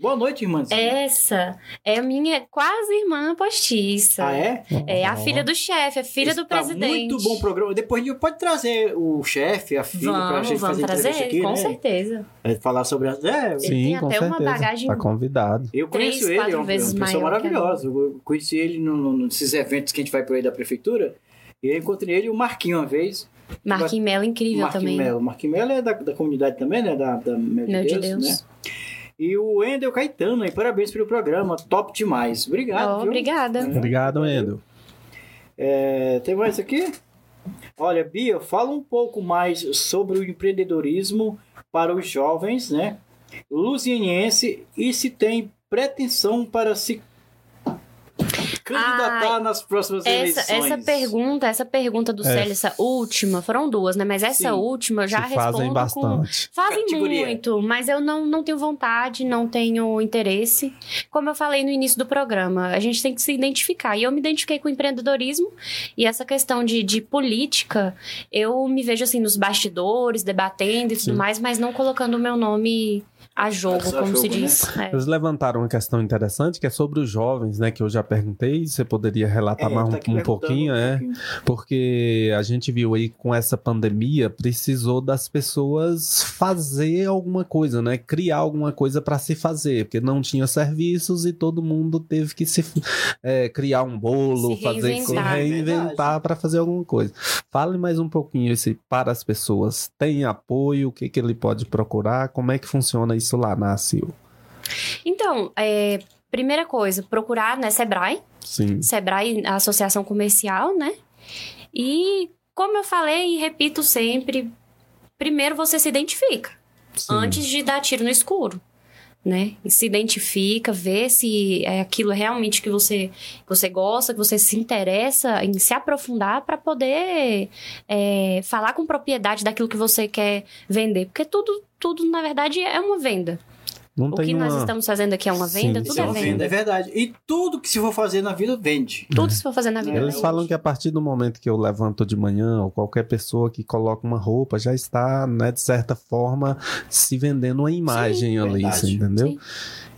Boa noite, irmãzinha. Essa é a minha quase irmã postiça. Ah, é? É a filha do chefe, a filha do Está presidente. Muito bom programa. Depois a gente pode trazer o chefe, a filha, pra Vamos, gente vamos fazer trazer, entrevista aqui, com né? certeza. É, Falar sobre as. É, Ele Sim, tem com até uma certeza. bagagem- Tá convidado. eu Três, conheço ele, quatro é uma, vezes uma pessoa maravilhosa. Eu conheci ele no, no- nesses eventos que a gente vai por aí da prefeitura. E eu encontrei ele e o Marquinho uma vez. Marquinhos Mello, incrível Marquinhos também. Melo. Marquinhos Melo é da, da comunidade também, né? Da, da de Meu Deus, de Deus. né? E o Wendel Caetano aí, parabéns pelo programa, top demais. Obrigado. Oh, obrigada. Obrigado, Endo. É, tem mais aqui? Olha, Bia, fala um pouco mais sobre o empreendedorismo para os jovens, né? Luzienense e se tem pretensão para se candidatar nas próximas Essa, eleições. essa pergunta, essa pergunta do É. Célio, essa última, foram duas, né? Mas essa Sim. última eu já que respondo fazem com. bastante. Fazem Categoria. muito, mas eu não, não tenho vontade, não tenho interesse. Como eu falei no início do programa, a gente tem que se identificar. E eu me identifiquei com o empreendedorismo e essa questão de, de política, eu me vejo assim nos bastidores, debatendo e tudo Sim. mais, mas não colocando o meu nome a jogo, A como se jogo, né? diz. [LAUGHS] É. Eles levantaram uma questão interessante que é sobre os jovens, né? Que eu já perguntei. Você poderia relatar É, mais tá um- um, pouquinho, um é? pouquinho. Porque a gente viu aí com essa pandemia, precisou das pessoas fazer alguma coisa, né? Criar alguma coisa para se fazer, porque não tinha serviços e todo mundo teve que se é, criar um bolo, Se fazer reinventar. reinventar para fazer alguma coisa. Fale mais um pouquinho esse para as pessoas. Tem apoio? O que que ele pode procurar? Como é que funciona isso lá na ACIL? Então, é, primeira coisa, procurar, né, Sebrae, Sim. Sebrae, a associação comercial, né? E como eu falei e repito sempre, primeiro você se identifica sim. antes de dar tiro no escuro. Né? E se identifica, vê se é aquilo realmente que você, que você gosta, que você se interessa em se aprofundar para poder é, falar com propriedade daquilo que você quer vender. Porque tudo, tudo, na verdade, é uma venda. Não O tem que nós uma- estamos fazendo aqui é uma Sim, venda, sim. tudo é é venda. venda, é verdade. E tudo que se for fazer na vida, vende. Tudo se for fazer na vida. Eles vende. falam que a partir do momento que eu levanto de manhã, ou qualquer pessoa que coloca uma roupa, já está, né, de certa forma, se vendendo uma imagem ali, verdade. você entendeu? Sim.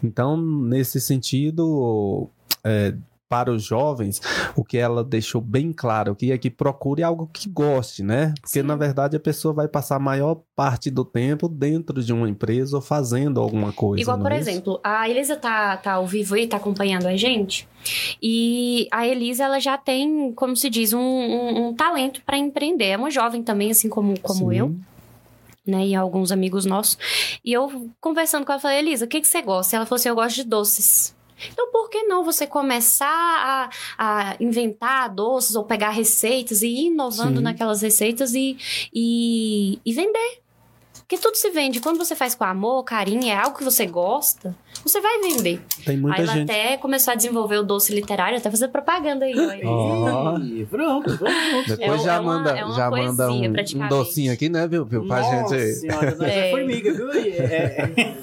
Então, nesse sentido, é, para os jovens, o que ela deixou bem claro que é que procure algo que goste, né? Porque, Sim. na verdade, a pessoa vai passar a maior parte do tempo dentro de uma empresa ou fazendo alguma coisa. Igual, por é exemplo, a Elisa tá, tá ao vivo aí, tá acompanhando a gente. E a Elisa, ela já tem, como se diz, um, um- um talento para empreender. É uma jovem também, assim como, como Sim. eu, né? E alguns amigos nossos. E eu, conversando com ela, falei, Elisa, o que, que você gosta? E ela falou assim, eu gosto de doces. Então, por que não você começar a, a inventar doces ou pegar receitas e ir inovando Sim. naquelas receitas e, e, e vender? Porque tudo se vende. Quando você faz com amor, carinho, é algo que você gosta, você vai vender. Tem muita aí ela gente. até começou a desenvolver o doce literário, até fazer propaganda aí. Ó. Ih, pronto, vamos. Depois É já é uma- manda, é já manda um, um docinho aqui, né, viu, viu? Pra Nossa gente. senhora, nós [LAUGHS] é É. formiga, viu? É, é,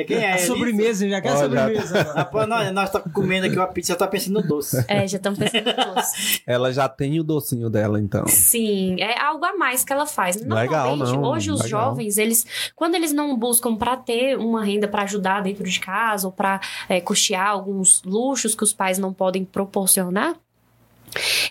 é quem é? A sobremesa, já quer sobremesa. Rapaz, nós, nós tá comendo aqui uma pizza, tá pensando no doce. É, já estamos pensando em doce. [LAUGHS] Ela já tem o docinho dela, então. Sim, é algo a mais que ela faz. Legal, Normalmente, não, hoje os legal. jovens, eles, quando eles não buscam para ter uma renda para ajudar dentro de casa ou para custear alguns luxos que os pais não podem proporcionar,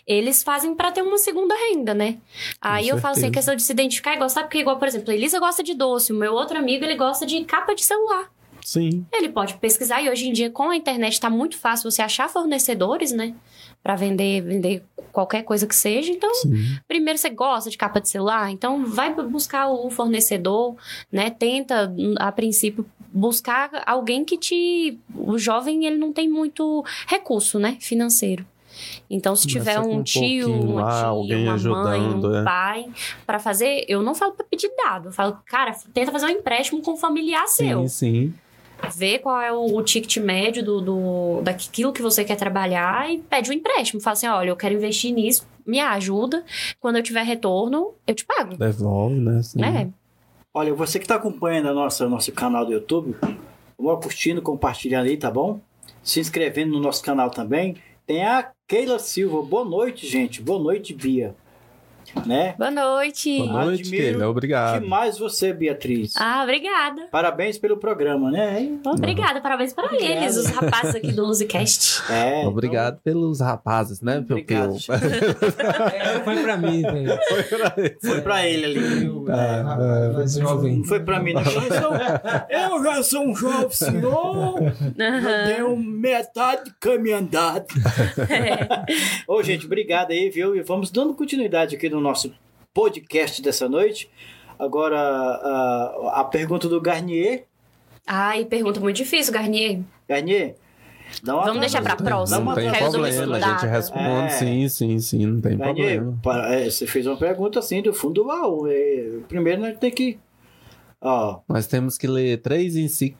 eles fazem pra ter uma segunda renda, né? Aí eu falo assim, a questão de se identificar é gostar, porque igual, por exemplo, a Elisa gosta de doce, o meu outro amigo, ele gosta de capa de celular. Sim. Ele pode pesquisar e hoje em dia com a internet tá muito fácil você achar fornecedores, né? Pra vender, vender qualquer coisa que seja. Então, Sim. primeiro você gosta de capa de celular, então vai buscar o fornecedor, né? Tenta, a princípio, buscar alguém que te. O jovem, ele não tem muito recurso, né? Financeiro. Então, se tiver um um tio, uma lá, tia, alguém uma mãe, ajudando, um é. pai, pra fazer, eu não falo pra pedir dado, eu falo, cara, tenta fazer um empréstimo com um familiar seu Sim, sim. vê qual é o, o ticket médio do, do, daquilo que você quer trabalhar e pede um empréstimo. Fala assim, olha, eu quero investir nisso, me ajuda. Quando eu tiver retorno, eu te pago. Devolve, né? Sim. É. Olha, você que está acompanhando a nossa, nosso canal do YouTube, vá curtindo, compartilhando aí, tá bom? Se inscrevendo no nosso canal também. Tem a Keila Silva. Boa noite, gente. Boa noite, Bia. Né? Boa noite. Boa noite, Admiro Keila. Obrigado. Demais você, Beatriz. Ah, obrigada. Parabéns pelo programa, né? Obrigada, parabéns para Obrigado. eles, os rapazes aqui do Musicast. É, Obrigado pelos rapazes, né? Obrigado. pelo- É, foi pra mim, velho. então, foi pra ele ali. Eu, é, rapaz, mais jovem. Não foi pra mim, não. Eu, já sou um jovem senhor. Eu tenho metade caminho andado. [LAUGHS] Ô, gente, obrigado aí, viu? E vamos dando continuidade aqui no nosso podcast dessa noite. Agora, a, a pergunta do Garnier. Ai, pergunta muito difícil, Garnier. Garnier, dá uma Vamos deixar pra Dá próxima. Não tem problema, a gente responde, É. sim, sim, sim, não tem Garnier, problema. para- é, você fez uma pergunta assim do fundo do baú. É, primeiro nós temos que. Ó, Nós temos que ler três enci...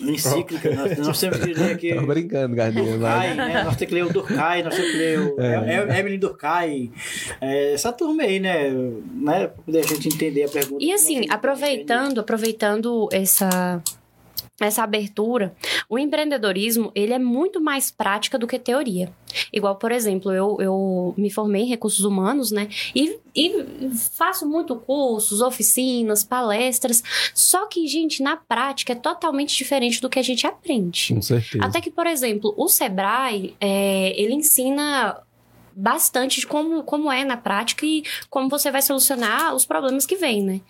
encíclica, nós, nós temos que ler aqui. Tô brincando, Durkheim, mas... né? Nós temos que ler o Durkheim, nós temos que ler o É. é. Evelyn Durkheim. É, essa turma aí, né? né? Pra poder a gente entender a pergunta. E assim, aproveitando, aproveitando essa essa abertura, o empreendedorismo, ele é muito mais prática do que teoria. Igual, por exemplo, eu, eu me formei em recursos humanos, né? E, e faço muito cursos, oficinas, palestras. Só que, gente, na prática é totalmente diferente do que a gente aprende. Com certeza. Até que, por exemplo, o Sebrae, é, ele ensina bastante de como, como é na prática e como você vai solucionar os problemas que vêm, né?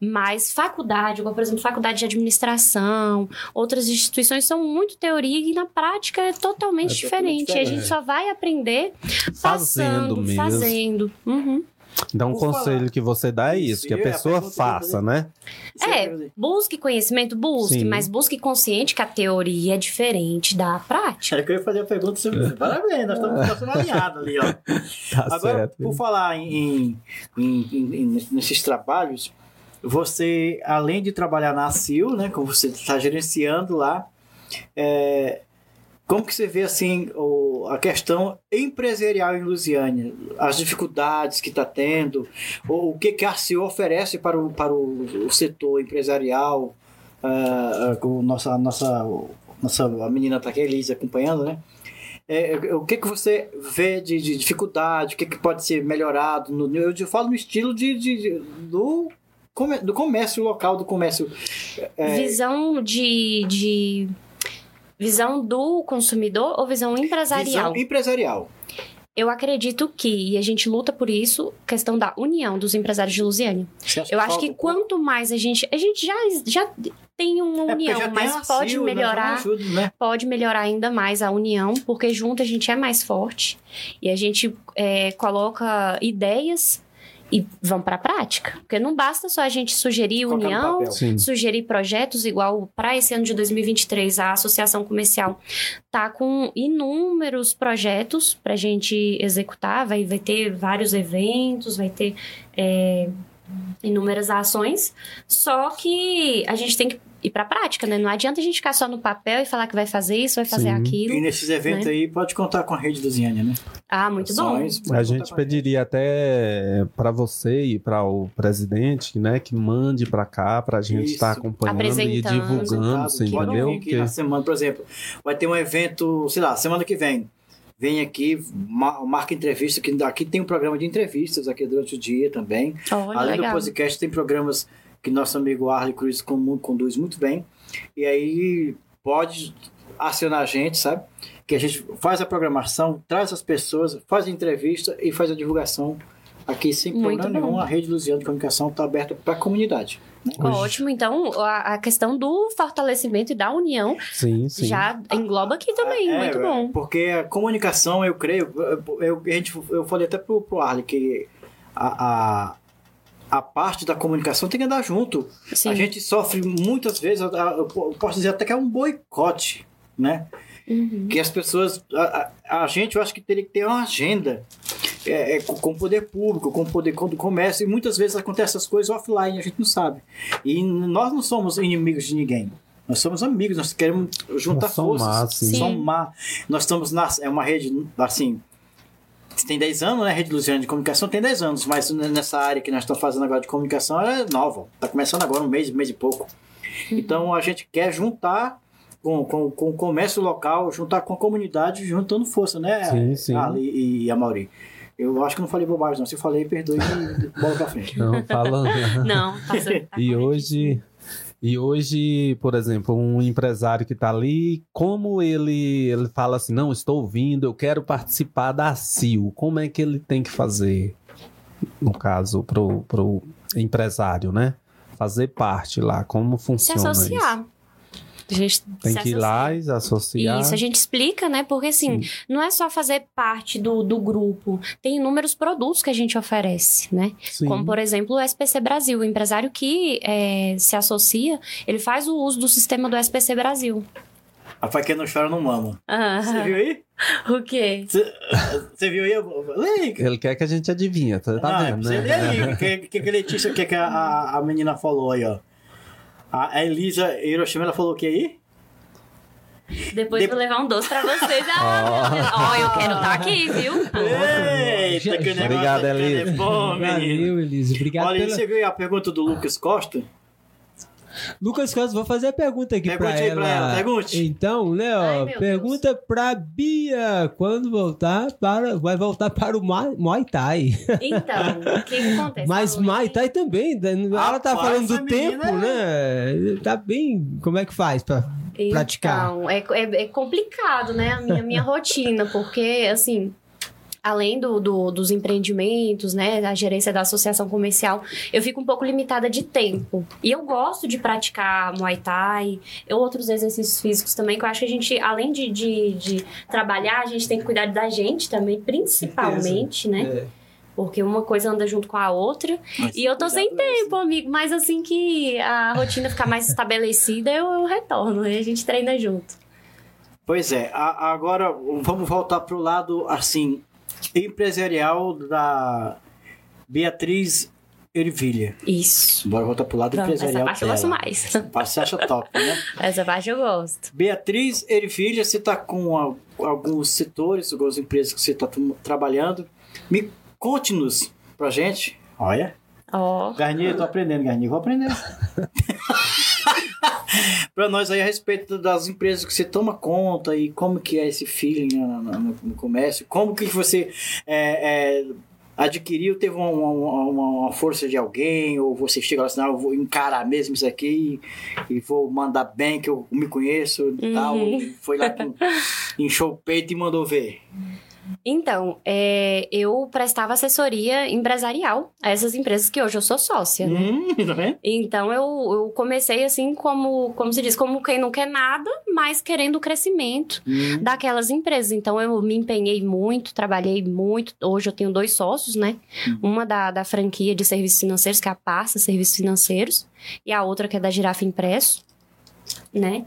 Mas faculdade, igual, por exemplo, faculdade de administração, outras instituições são muito teoria e na prática é totalmente É totalmente diferente. E a gente diferente. só vai aprender Fazendo passando, mesmo. fazendo. Uhum. Então, o Por conselho falar- que você dá é isso, que a é a pessoa eu faça, né? É, busque conhecimento, busque, Sim. mas busque consciente que a teoria é diferente da prática. Era que eu ia fazer a pergunta sobre Parabéns, nós estamos, estamos alinhados ali, ó. [LAUGHS] Tá Agora, certo. por falar em, em- em- em- nesses trabalhos, você, além de trabalhar na CIL, né, como você está gerenciando lá, é, como que você vê assim o- a questão empresarial em Lusiânia, as dificuldades que está tendo, ou o que, que a CIL oferece para o, para o, o setor empresarial, ah, o nossa, nossa, nossa a menina está aqui, Elise, acompanhando, né? É, o que, que você vê de, de dificuldade, o que, que pode ser melhorado? No, eu falo no estilo de, de- de- do, do comércio local, do comércio. é, Visão de, de. Visão do consumidor ou visão empresarial? visão empresarial. Eu acredito que, e a gente luta por isso, questão da união dos empresários de acha Eu acho que quanto mais a gente. A gente já, já tem uma É união, tem mas pode melhorar. ajuda, né? Pode melhorar ainda mais a união, porque junto a gente é mais forte. E a gente é, coloca ideias e vamos para a prática. Porque não basta só a gente sugerir Colocar união, sugerir projetos, igual para esse ano de 2023, a Associação Comercial tá com inúmeros projetos para a gente executar. Vai, vai ter vários eventos, vai ter é, inúmeras ações. Só que a gente tem que ir para a prática, né? Não adianta a gente ficar só no papel e falar que vai fazer isso, vai fazer Sim. aquilo. E nesses eventos né? aí, pode contar com a rede Lusiânia, né? Ah, muito bom. Ações, pode A gente pediria até para você e para o presidente, né, que mande para cá para a gente estar acompanhando e divulgando, você entendeu? vir aqui Que- na semana, por exemplo, vai ter um evento, sei lá, semana que vem. Vem aqui, ma- marca entrevista, que aqui tem um programa de entrevistas aqui durante o dia também. Olha, Além legal. do podcast, tem programas que nosso amigo Arley Cruz conduz muito bem. E aí pode acionar a gente, sabe? Que a gente faz a programação, traz as pessoas, faz a entrevista e faz a divulgação aqui sem Muito problema bom. nenhum. A rede Luziana de Comunicação está aberta para a comunidade. Ótimo. Então, a, a questão do fortalecimento e da união Sim, sim. já engloba aqui também. É, muito é, bom. Porque a comunicação, eu creio, eu, eu, a gente, eu falei até pro, pro Arley que a, a, a parte da comunicação tem que andar junto. Sim. A gente sofre muitas vezes, eu posso dizer até que é um boicote, né? Uhum. Que as pessoas. A, a- a gente, eu acho que teria que ter uma agenda é, é, com, o poder público, com o poder com o comércio, e muitas vezes acontecem essas coisas offline, a gente não sabe. E nós não somos inimigos de ninguém. Nós somos amigos, nós queremos juntar Somar, forças. Sim. somar. Nós estamos na. É uma rede, assim. Tem 10 anos, né? Rede Luziana de Comunicação tem 10 anos, mas nessa área que nós estamos fazendo agora de comunicação ela é nova. Está começando agora, um mês, um mês e pouco. Então a gente quer juntar com, com, com o comércio local, juntar com a comunidade, juntando força, né? Sim, sim. Ali e, e a Mauri. Eu acho que não falei bobagem, não. Se eu falei, perdoe e [LAUGHS] bola pra frente. Não, falando. Não, tá certo. E hoje, e hoje, por exemplo, um empresário que está ali, como ele, ele fala assim, não, estou ouvindo, eu quero participar da CIO, como é que ele tem que fazer, no caso, pro, pro empresário, né? Fazer parte lá, como Se funciona associar. A gente? Tem que ir lá e associar. Isso, a gente explica, né? Porque assim, não é só fazer parte do, do grupo, tem inúmeros produtos que a gente oferece, né? Sim. Como, por exemplo, o SPC Brasil. O empresário que é, se associa, ele faz o uso do sistema do SPC Brasil. A faquinha não chora, não mama. Você Ah, viu aí? o quê? Você, você viu aí? Lê. Ele quer que a gente adivinha, tá, tá Ah, vendo, você né? lê aí. O que, que, que a Letícia, o que, que a, a menina falou aí, ó. A, Elisa Hiroshima, ela falou o que aí? Depois De- vou levar um doce pra vocês. Ah, [LAUGHS] meu Deus. Ó, eu quero estar aqui, viu? Eita, que negócio Obrigado, é Elisa. bom, menino. Valeu, Elise. Obrigado Olha, pela... você viu a pergunta do Lucas Costa? Lucas Costa, vou fazer a pergunta aqui aí ela. pra ela, pergunte. Então, né, Ai, meu pergunta pra Bia, quando voltar para, vai voltar para o Muay, Muay Thai. Então, o que, que acontece? Mas Muay. Thai também, né? ela tá falando do tempo, né? Tá bem, como é que faz pra... praticar. Então, é, é, é complicado, né, a minha, minha rotina, porque, assim, além do, do- dos empreendimentos, né, da gerência da associação comercial, eu fico um pouco limitada de tempo. E eu gosto de praticar Muay Thai, outros exercícios físicos também, que eu acho que a gente, além de, de, de trabalhar, a gente tem que cuidar da gente também, principalmente, né? Porque uma coisa anda junto com a outra. Mas E eu tô sem tempo, amigo. Mas assim que a rotina ficar mais estabelecida, eu, eu retorno. E a gente treina junto. Pois é, a- agora vamos voltar pro lado, assim, empresarial da Beatriz Ervilha. Isso. Bora voltar pro lado Pronto, essa empresarial parte eu gosto dela. mais. Você acha top, né? [LAUGHS] Essa parte eu gosto. Beatriz Ervilha, você está com a- alguns setores, algumas empresas que você está trabalhando. Me conte-nos pra gente. Olha. Ó. Garnier, eu tô aprendendo, Garnier. Vou aprender. [LAUGHS] [LAUGHS] pra nós aí a respeito das empresas que você toma conta e como que é esse feeling no, no- no comércio. Como que você é, é, adquiriu, teve uma, uma- uma- força de alguém, ou você chega lá assim, não, eu vou encarar mesmo isso aqui e, e vou mandar bem, que eu me conheço e tal. Uhum. E foi lá que [LAUGHS] inchou o peito e mandou ver. Então, é, eu prestava assessoria empresarial a essas empresas que hoje eu sou sócia, né? Hum, [LAUGHS] tá vendo? Então eu, eu comecei assim como, como se diz, como quem não quer nada, mas querendo o crescimento Hum. daquelas empresas. Então eu me empenhei muito, trabalhei muito. Hoje eu tenho dois sócios, né? Uma da, da franquia de serviços financeiros, que é a Passa Serviços Financeiros, e a outra que é da Girafa Impresso, né?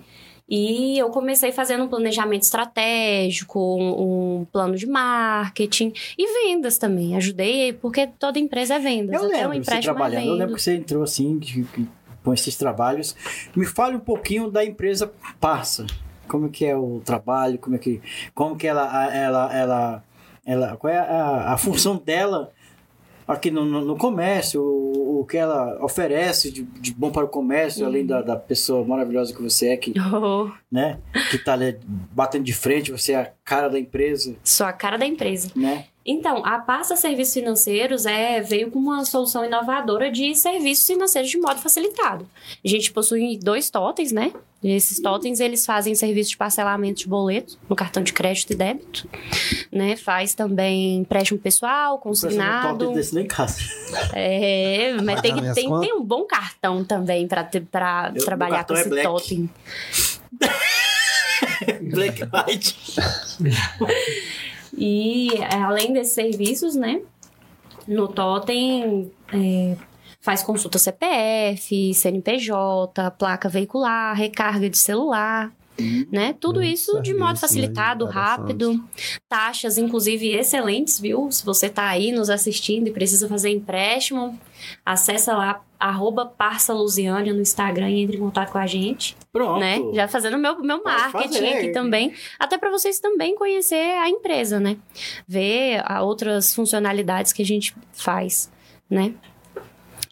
E eu comecei fazendo um planejamento estratégico, um, um plano de marketing e vendas também. Ajudei, porque toda empresa é vendas. Eu Até lembro você é trabalhando, eu lembro que você entrou assim com esses trabalhos. Me fale um pouquinho da empresa Passa. Como que é o trabalho, como é que, como que ela, ela, ela, ela qual é a, a função dela aqui no, no, no comércio, o, o que ela oferece de, de bom para o comércio, além da, da pessoa maravilhosa que você é, que, [LAUGHS] Oh, né? que tá ali batendo de frente, você é a cara da empresa, Sou a cara da empresa. né? Então, a pasta Serviços Financeiros é, veio com uma solução inovadora de serviços financeiros de modo facilitado. A gente possui dois totens, né? E esses totens, eles fazem serviço de parcelamento de boleto no cartão de crédito e débito, né? Faz também empréstimo pessoal, um consignado. top desse lá em casa. É, mas tem, que- tem, tem um bom cartão também para trabalhar com é esse black. totem. [LAUGHS] Black White. E é, além desses serviços, né? No Totem é, faz consulta CPF, CNPJ, placa veicular, recarga de celular, né? Tudo isso de modo né? facilitado, rápido. Taxas, inclusive, excelentes, viu? Se você tá aí nos assistindo e precisa fazer empréstimo, acessa lá, arroba Parça Lusiânia no Instagram e entre em contato com a gente Pronto. né? Já fazendo meu, meu marketing aqui também. Até para vocês também conhecer a empresa, né? Ver a outras funcionalidades que a gente faz, né?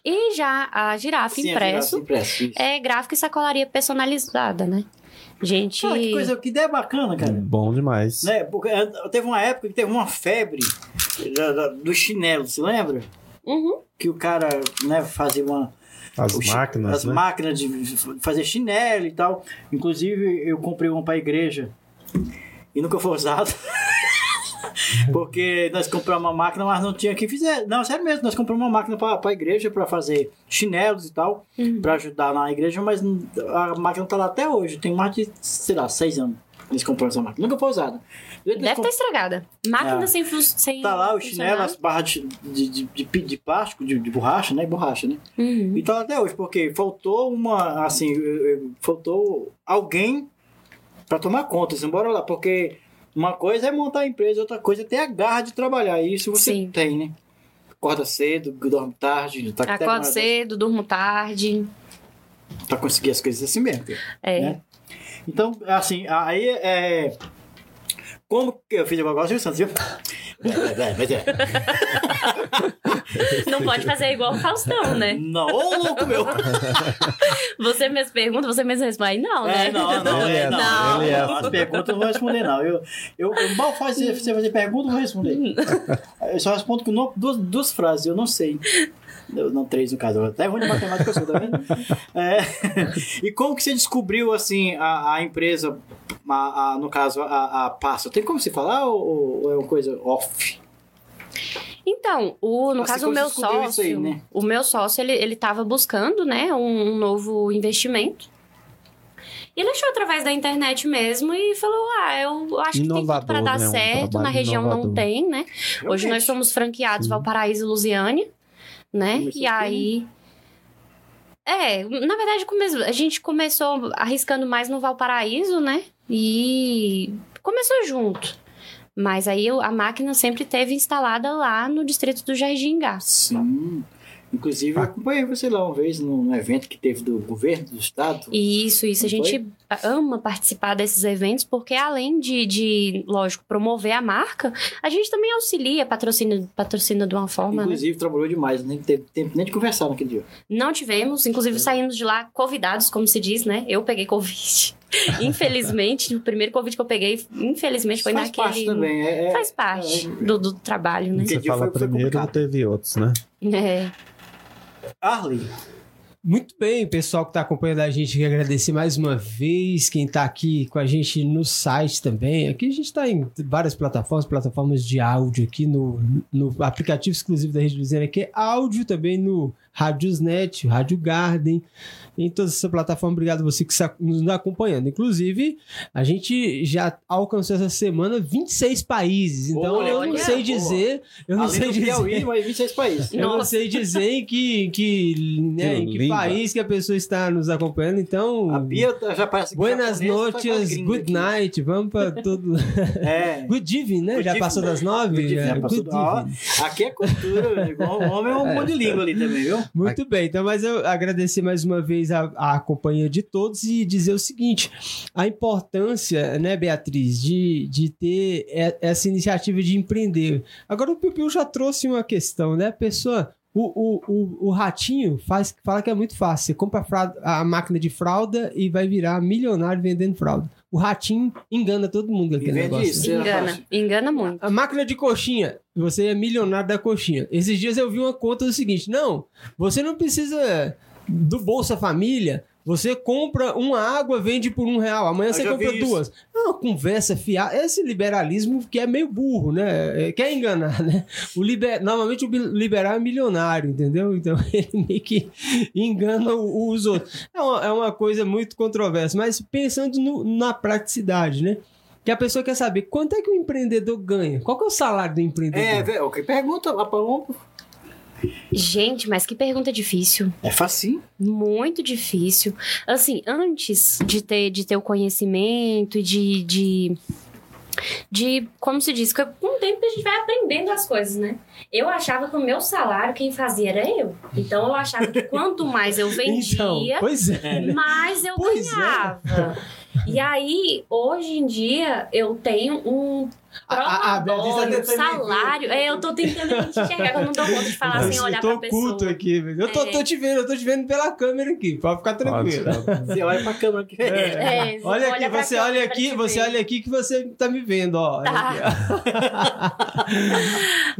E já a girafa Sim, a impresso girafa impresso, é gráfico e sacolaria personalizada, né? Gente. Cara, que coisa, que ideia bacana, cara. Bom demais. Né? Porque teve uma época que teve uma febre da- da- do chinelo, se lembra? Uhum. Que o cara né, fazia uma. As o máquinas, As né? máquinas de fazer chinelo e tal. Inclusive, eu comprei uma pra igreja e nunca foi usado. [LAUGHS] [LAUGHS] Porque nós compramos uma máquina, mas não tinha quem fizer. Não, sério mesmo, nós compramos uma máquina pra, pra igreja pra fazer chinelos e tal, Uhum. pra ajudar na igreja, mas a máquina tá lá até hoje. Tem mais de, sei lá, seis anos. que Eles compraram essa máquina. Nunca foi usada. Eles Deve comp- estar estragada. Máquina É. sem, fu- sem. Tá lá o chinelo, as barras de, de, de, de, plástico, de, de borracha, né? Borracha, né? Uhum. E tá lá até hoje, porque faltou uma, assim, faltou alguém pra tomar conta, assim, bora lá, porque uma coisa é montar a empresa, outra coisa é ter a garra de trabalhar, e isso você Sim. tem, né? Acorda cedo, dorme tarde, tá mais- cedo, durmo tarde. pra conseguir as coisas assim mesmo. É. Né? Então, assim, aí é. Como que eu fiz o negócio, Santos? viu? É, é, é, mas é. Não pode fazer igual o Faustão, né? Não, ô louco meu! Você mesmo pergunta, você mesmo responde. Não, né? É, não, não, Ele é, é, não. ele é. As perguntas eu não vou responder, não. Eu, eu, eu mal faz você fazer pergunta, eu vou responder. Eu só respondo com duas, duas frases, eu não sei. Não, três no caso. Até ruim de matemática eu sou, tá vendo? [LAUGHS] É, e como que você descobriu, assim, a, a empresa, a, a- no caso, a, a Passa? Tem como se falar ou, ou é uma coisa off? Então, o, no Assim, caso, o meu sócio, aí, né? o meu sócio, ele, ele tava buscando, né, um, um novo investimento. E ele achou através da internet mesmo e falou: Ah, eu acho que tem tudo pra dar né? Um certo. Na trabalho região não inovador. tem, né? Hoje nós somos franqueados Valparaíso e Lusiânia, né? Começou E aí. É, na verdade, a gente começou arriscando mais no Valparaíso, né? E começou junto. Mas aí eu- a máquina sempre teve instalada lá no distrito do Jardim Gás. Sim. Inclusive, eu acompanhei você lá uma vez num, evento que teve do governo, do estado. Isso, isso. A Não gente ama participar desses eventos porque, além de, de, lógico, promover a marca, a gente também auxilia, patrocina, patrocina de uma forma. né? Inclusive, trabalhou demais, nem teve tempo nem de conversar naquele dia. Não tivemos, inclusive saímos de lá convidados, como se diz, né? Eu peguei Covid. [LAUGHS] Infelizmente, o primeiro Covid que eu peguei, infelizmente, foi Faz naquele. parte também. É, é- Faz parte é. do, do trabalho, né? Você fala foi- foi primeiro, complicado. teve outros, né? É. Arley, Muito bem, pessoal que está acompanhando a gente, queria agradecer mais uma vez quem está aqui com a gente no site também. Aqui a gente está em várias plataformas, plataformas de áudio aqui no, no aplicativo exclusivo da Rede Luziana, que é áudio também no Radiosnet, Rádio Garden, em todas essas plataformas. Obrigado a você que está nos acompanhando. Inclusive, a gente já alcançou essa semana 26 países, então eu não sei boa. dizer, eu não além sei do dizer. Piauí, mais 26 países. [LAUGHS] Eu não Nossa. sei dizer em que, que, né, Que em que país que a pessoa está nos acompanhando. Então, A Bia já parece que buenas tá noites, good aqui. night, vamos para tudo. [LAUGHS] [LAUGHS] É. good evening, né? Good já evening. passou das nove? Good Já. já passou Good evening. Aqui é cultura, igual o homem é um monte de língua ali também, viu? Muito bem, então, mas eu agradecer mais uma vez a, a companhia de todos e dizer o seguinte: a importância, né, Beatriz, de, de ter essa iniciativa de empreender. Agora, o Piu Piu já trouxe uma questão, né? A pessoa. O, o, o, o ratinho faz, fala que é muito fácil. Você compra a, fralda- a máquina de fralda e vai virar milionário vendendo fralda. O ratinho engana todo mundo aquele Viver negócio. disso. Será Engana, fácil? engana muito. A máquina de coxinha, você é milionário da coxinha. Esses dias eu vi uma conta do seguinte: não, você não precisa do Bolsa Família. Você compra uma água, vende por um real. Amanhã Eu você compra isso. duas. É uma conversa fiada. Esse liberalismo que é meio burro, né? É, Quer enganar, [LAUGHS] né? O liber... Normalmente o liberal é milionário, entendeu? Então [LAUGHS] ele meio que engana o- os outros. É uma, é uma coisa muito controversa. Mas pensando no- na praticidade, né? Que a pessoa quer saber quanto é que o empreendedor ganha. Qual que é o salário do empreendedor? É, velho, que pergunta, Apolon. Gente, mas que pergunta difícil. É facinho. Muito difícil. Assim, antes de ter, de ter o conhecimento e de, de. De, como se diz, com o tempo a gente vai aprendendo as coisas, né? Eu achava que o meu salário, quem fazia era eu. Então eu achava que quanto mais eu [LAUGHS] vendia, Então, pois é. né? mais eu Pois é. E aí, hoje em dia, eu tenho um ver. salário. É, eu tô tentando enxergar, que eu não dou conta de falar sem eu olhar tô pra oculto pessoa. aqui, velho. Eu tô, É. tô te vendo, eu tô te vendo pela câmera aqui. Pode ficar tranquilo. Você [LAUGHS] olha pra câmera que É, Olha aqui, você olha aqui, você olha aqui que você tá me vendo, ó. Tá. aqui,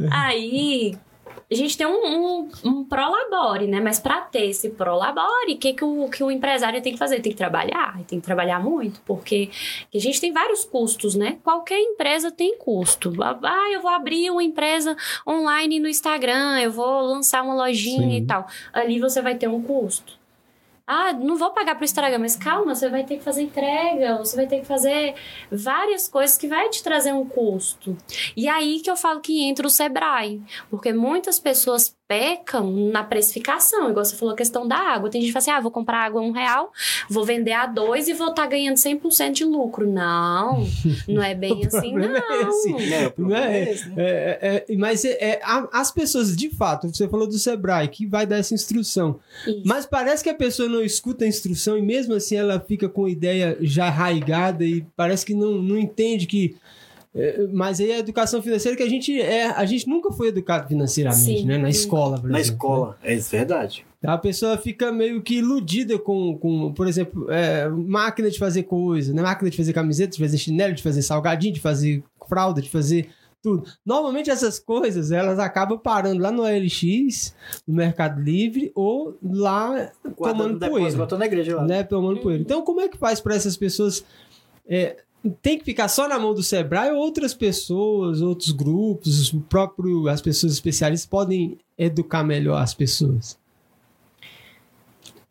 [LAUGHS] Aí, a gente tem um, um, um prolabore, né? Mas pra ter esse prolabore, o que, que, o, que o empresário tem que fazer? Tem que trabalhar, tem que trabalhar muito, porque a gente tem vários custos, né? Qualquer empresa tem custo. Ah, eu vou abrir uma empresa online no Instagram, eu vou lançar uma lojinha Sim. e tal. Ali você vai ter um custo. Ah, não vou pagar pro Instagram, mas calma, você vai ter que fazer entrega, você vai ter que fazer várias coisas que vai te trazer um custo. E aí que eu falo que entra o Sebrae, porque muitas pessoas pecam na precificação, igual você falou a questão da água. Tem gente que fala assim, ah, vou comprar água a um real, vou vender a dois e vou estar ganhando 100% de lucro. Não, [LAUGHS] não é bem assim, é não. esse. É, problema Não é? é esse, né? É, é, é, mas as pessoas, de fato, você falou do Sebrae, que vai dar essa instrução. Isso. Mas parece que a pessoa não escuta a instrução e mesmo assim ela fica com a ideia já arraigada e parece que não, não entende que. É, Mas aí a educação financeira que a gente é, a gente nunca foi educado financeiramente, Sim, né? Na escola, por Na exemplo, escola, é isso, verdade. né? A pessoa fica meio que iludida com, com por exemplo, é, máquina de fazer coisa, né? Máquina de fazer camiseta, de fazer chinelo, de fazer salgadinho, de fazer fralda, de fazer tudo. Normalmente essas coisas, elas acabam parando lá no OLX, no Mercado Livre ou lá Guardando tomando depois, poeira botou na igreja lá. né, tomando poeira. Então, como é que faz para essas pessoas? é, tem que ficar só na mão do Sebrae ou outras pessoas, outros grupos, o próprio, as pessoas especialistas podem educar melhor as pessoas?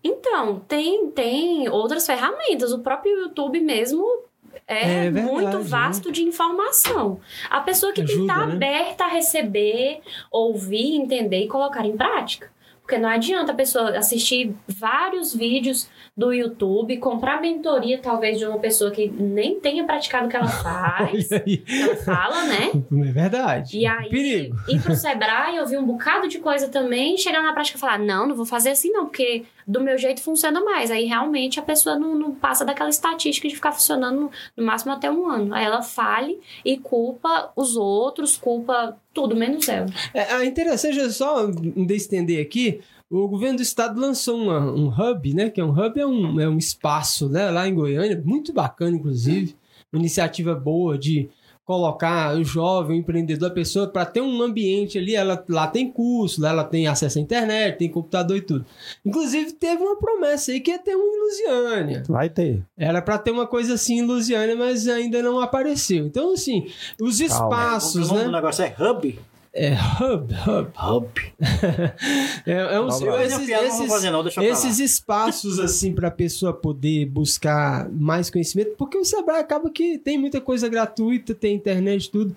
Então, tem, tem outras ferramentas. O próprio YouTube mesmo é, É verdade, muito vasto de informação. A pessoa que tem que Ajuda, estar né? aberta a receber, ouvir, entender e colocar em prática. Porque não adianta a pessoa assistir vários vídeos do YouTube, comprar mentoria, talvez, de uma pessoa que nem tenha praticado o que ela [LAUGHS] faz. Que ela fala, né? É verdade. E aí, Perigo. ir pro Sebrae, ouvir um bocado de coisa também, chegar na prática e falar, não, não vou fazer assim não, porque do meu jeito funciona mais. Aí realmente a pessoa não, não passa daquela estatística de ficar funcionando no, no máximo até um ano. Aí ela fale e culpa os outros, culpa tudo, menos ela. É, é interessante, é só de estender aqui, o governo do estado lançou uma- um hub, né? Que é um hub, é um, é um espaço né, lá em Goiânia, muito bacana, inclusive. Uma iniciativa boa de colocar o jovem, o empreendedor, a pessoa, para ter um ambiente ali, ela lá tem curso, lá ela tem acesso à internet, tem computador e tudo. Inclusive, teve uma promessa aí que ia ter um em Lusiânia. Vai ter. Era para ter uma coisa assim em Lusiânia, mas ainda não apareceu. Então, assim, os Calma. espaços, o nome né? do negócio é Hub? É hub, hub. Hub. [LAUGHS] É, é um. Eu esses, não vou esses, fazer não, deixa eu esses espaços assim para a pessoa poder buscar mais conhecimento, porque o Sebrae acaba que tem muita coisa gratuita, tem internet tudo,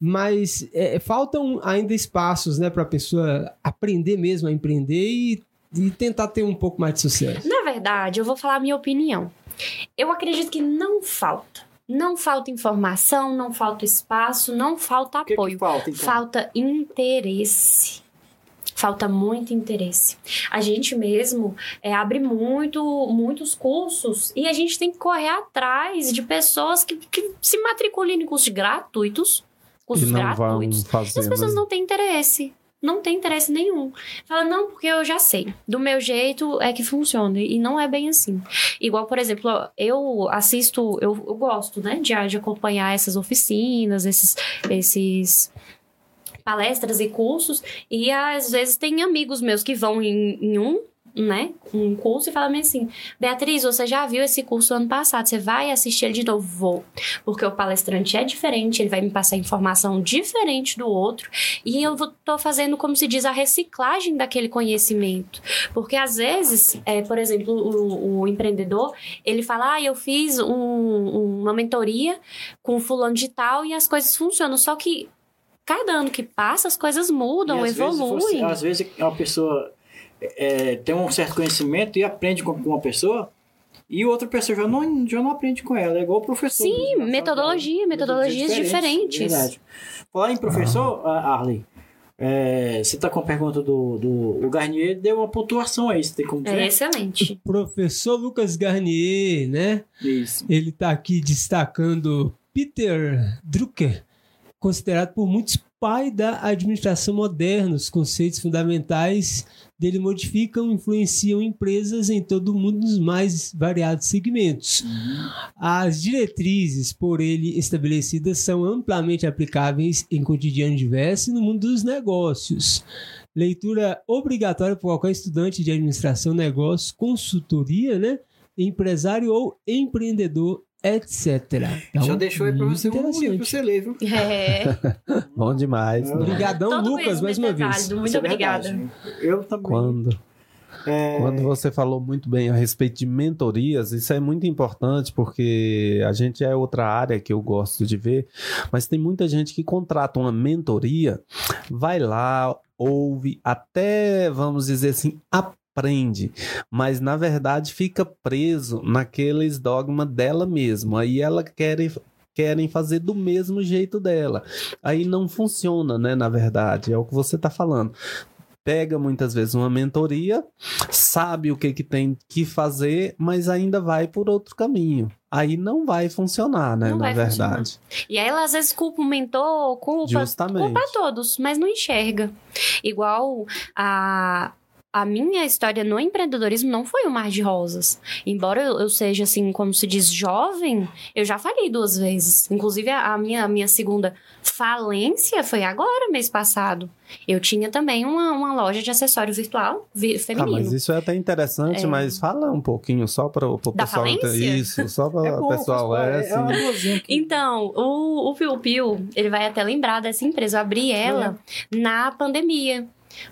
mas é, faltam ainda espaços, né, para a pessoa aprender mesmo a empreender e, e tentar ter um pouco mais de sucesso. Na verdade, eu vou falar a minha opinião. Eu acredito que não falta. Não falta informação, não falta espaço, não falta O que, apoio. que falta, então? Falta interesse. Falta muito interesse. A gente mesmo é, abre muito, muitos cursos e a gente tem que correr atrás de pessoas que, que se matriculem em cursos gratuitos. E Cursos gratuitos. E as pessoas não têm interesse. Não tem interesse nenhum. Fala, não, porque eu já sei. Do meu jeito é que funciona. E não é bem assim. Igual, por exemplo, eu assisto, eu, eu gosto, né, de, de acompanhar essas oficinas, esses, esses palestras e cursos. E às vezes tem amigos meus que vão em, em um né, um curso e fala assim: Beatriz, você já viu esse curso ano passado, você vai assistir ele de novo? Vou. Porque o palestrante é diferente, ele vai me passar informação diferente do outro e eu tô fazendo, como se diz, a reciclagem daquele conhecimento. Porque às vezes, é, por exemplo, o, o, empreendedor, ele fala: ah, eu fiz um, uma mentoria com fulano de tal e as coisas funcionam. Só que cada ano que passa, as coisas mudam, e evoluem. Vezes você, às vezes uma pessoa é, tem um certo conhecimento e aprende com uma pessoa e outra pessoa já não, já não aprende com ela. É igual o professor. Sim, metodologia, metodologias diferentes. diferentes. Verdade. Falar em professor, Arley, é, você está com a pergunta do, do o Garnier, deu uma pontuação aí, você tem como É excelente. O professor Lucas Garnier, né? Isso. Ele está aqui destacando Peter Drucker, considerado por muitos pai da administração moderna. Os conceitos fundamentais dele modificam influenciam empresas em todo o mundo nos mais variados segmentos. As diretrizes por ele estabelecidas são amplamente aplicáveis em cotidiano diverso e no mundo dos negócios. Leitura obrigatória para qualquer estudante de administração, negócios, consultoria, né? empresário ou empreendedor etc. Então, Já deixou aí pra você um livro pra você ler, viu? É. [LAUGHS] Bom demais. Né? Obrigadão, Lucas, mais uma vez. Muito é obrigada. Eu também. Quando? É... Quando você falou muito bem a respeito de mentorias, isso é muito importante porque a gente é outra área que eu gosto de ver, mas tem muita gente que contrata uma mentoria, vai lá, ouve, até, vamos dizer assim, aprende, mas na verdade fica preso naqueles dogmas dela mesma. Aí ela quer querem fazer do mesmo jeito dela. Aí não funciona, né? Na verdade, é o que você está falando. Pega muitas vezes uma mentoria, sabe o que, que tem que fazer, mas ainda vai por outro caminho. Aí não vai funcionar, né? Não na verdade. Funcionar. E aí ela às vezes culpa o mentor, culpa, Justamente. culpa todos, mas não enxerga. Igual a a minha história no empreendedorismo não foi um mar de rosas. Embora eu, seja, assim, como se diz, jovem, eu já falei duas vezes. Inclusive, a, minha, a minha segunda falência foi agora, mês passado. Eu tinha também uma, uma loja de acessório virtual feminino. Ah, mas isso é até interessante, é... mas fala um pouquinho só para o pessoal. Falência? Isso, só para o é pessoal. É, é, assim. então, o, o Piu Piu, ele vai até lembrar dessa empresa. Eu abri ela é. na pandemia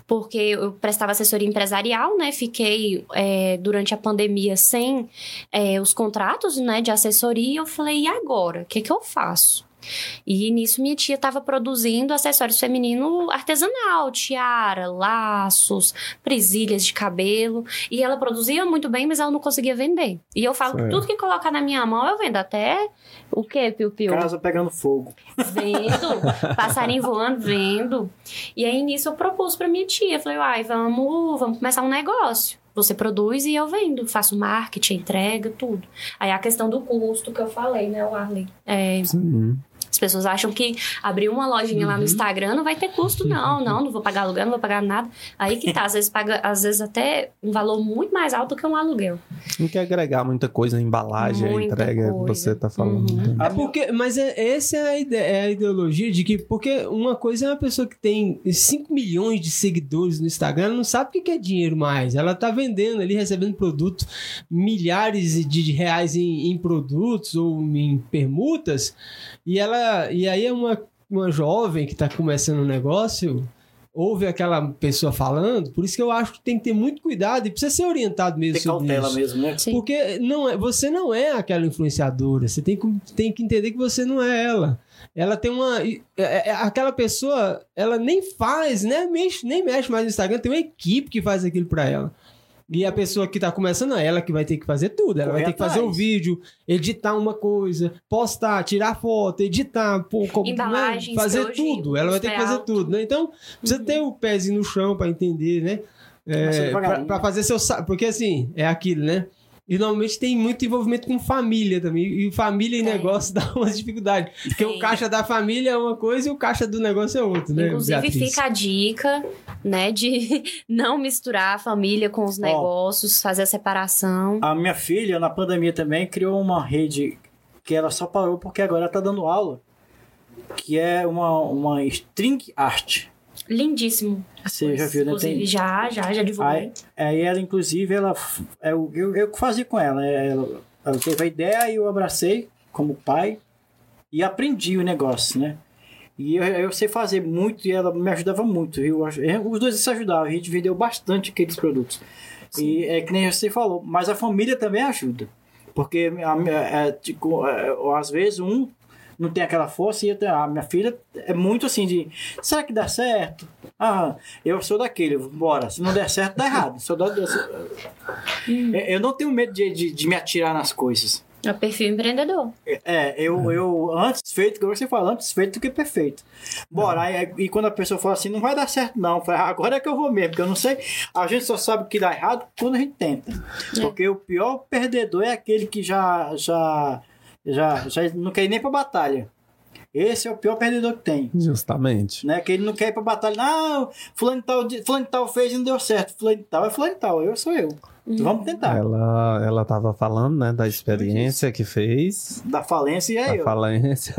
porque eu prestava assessoria empresarial, né? Fiquei é, durante a pandemia sem é, os contratos, né, de assessoria. Eu falei, e agora? O que, que eu faço? E nisso minha tia estava produzindo acessórios femininos artesanal, tiara, laços, presilhas de cabelo. E ela produzia muito bem, mas ela não conseguia vender. E eu falo que tudo que colocar na minha mão eu vendo. Até o quê, Piu Piu? Casa pegando fogo. Vendo. passarinho voando, vendo. E aí nisso eu propus para minha tia. Falei, uai, vamos, vamos começar um negócio. Você produz e eu vendo, faço marketing, entrega, tudo. Aí a questão do custo que eu falei, né, o Arley? É, Sim. As pessoas acham que abrir uma lojinha uhum. lá no uhum. Instagram não vai ter custo, não. Uhum. Não, não vou pagar aluguel, não vou pagar nada. Aí que tá, às vezes paga, às vezes até um valor muito mais alto que um aluguel. Não quer agregar muita coisa, embalagem, muita a entrega coisa. que você tá falando. Uhum. É porque, mas é, essa é a, ideia, é a ideologia de que, porque uma coisa é uma pessoa que tem 5 milhões de seguidores no Instagram, ela não sabe o que é dinheiro mais. Ela tá vendendo ali, recebendo produto, milhares de reais em, em produtos ou em permutas, e ela. E aí é uma, uma jovem que está começando um negócio, ouve aquela pessoa falando, por isso que eu acho que tem que ter muito cuidado e precisa ser orientado mesmo. Tem cautela isso. mesmo, né? Sim. Porque não é, você não é aquela influenciadora. Você tem que, tem que entender que você não é ela. Ela tem uma. É, é, aquela pessoa, ela nem faz, né? Mexe, nem mexe mais no Instagram, tem uma equipe que faz aquilo para ela. E a pessoa que tá começando, é ela que vai ter que fazer tudo. Ela Corre vai ter atrás. que fazer o um vídeo, editar uma coisa, postar, tirar foto, editar, pô, né? fazer tudo. Ela vai ter que fazer alto. tudo, né? Então, precisa uhum. ter o pezinho no chão para entender, né? É, para fazer seu. Porque assim, é aquilo, né? E normalmente tem muito envolvimento com família também. E família e negócio [LAUGHS] dá umas dificuldades. Porque o caixa da família é uma coisa e o caixa do negócio é outra, né? Inclusive, Beatriz? fica a dica né? De [LAUGHS] não misturar a família com os Ó. negócios, fazer a separação. A minha filha, na pandemia também, criou uma rede que ela só parou porque agora ela tá dando aula, que é uma, uma string art. Lindíssimo. Você já viu, né? Tem- já, já, já divulguei. Aí, aí ela, inclusive, ela. é Eu, eu que fazia com ela. é, Ela, ela teve a ideia e eu abracei como pai e aprendi o negócio, né? E eu, eu sei fazer muito e ela me ajudava muito. Eu, acho- é, os dois se ajudavam, a gente vendeu bastante aqueles produtos. E é que nem você falou, mas a família também ajuda. Porque a, minha- é, tipo, às vezes um não tem aquela força e eu tenho- a minha filha é muito assim de será que dá certo? Ah, eu sou daquele, bora, se não der certo, dá errado. Sou da- eu, sou- eu- não tenho medo de, de, de me atirar nas coisas. É o perfil empreendedor. É, eu, eu antes feito, como você fala, antes feito do que perfeito. Bora, aí, e quando a pessoa fala assim, não vai dar certo não, "Ah, agora é que eu vou mesmo, porque eu não sei, a gente só sabe que dá errado quando a gente tenta. É. Porque o pior perdedor é aquele que já, já, já, já não quer ir nem pra batalha. Esse é o pior perdedor que tem. Justamente. Né? Que ele não quer ir pra batalha. Não, fulano de tal, fulano de tal fez e não deu certo. Fulano de tal é fulano tal, eu sou eu. Vamos tentar. Ela, ela tava falando, né, da experiência que fez, Da falência e é da eu. falência.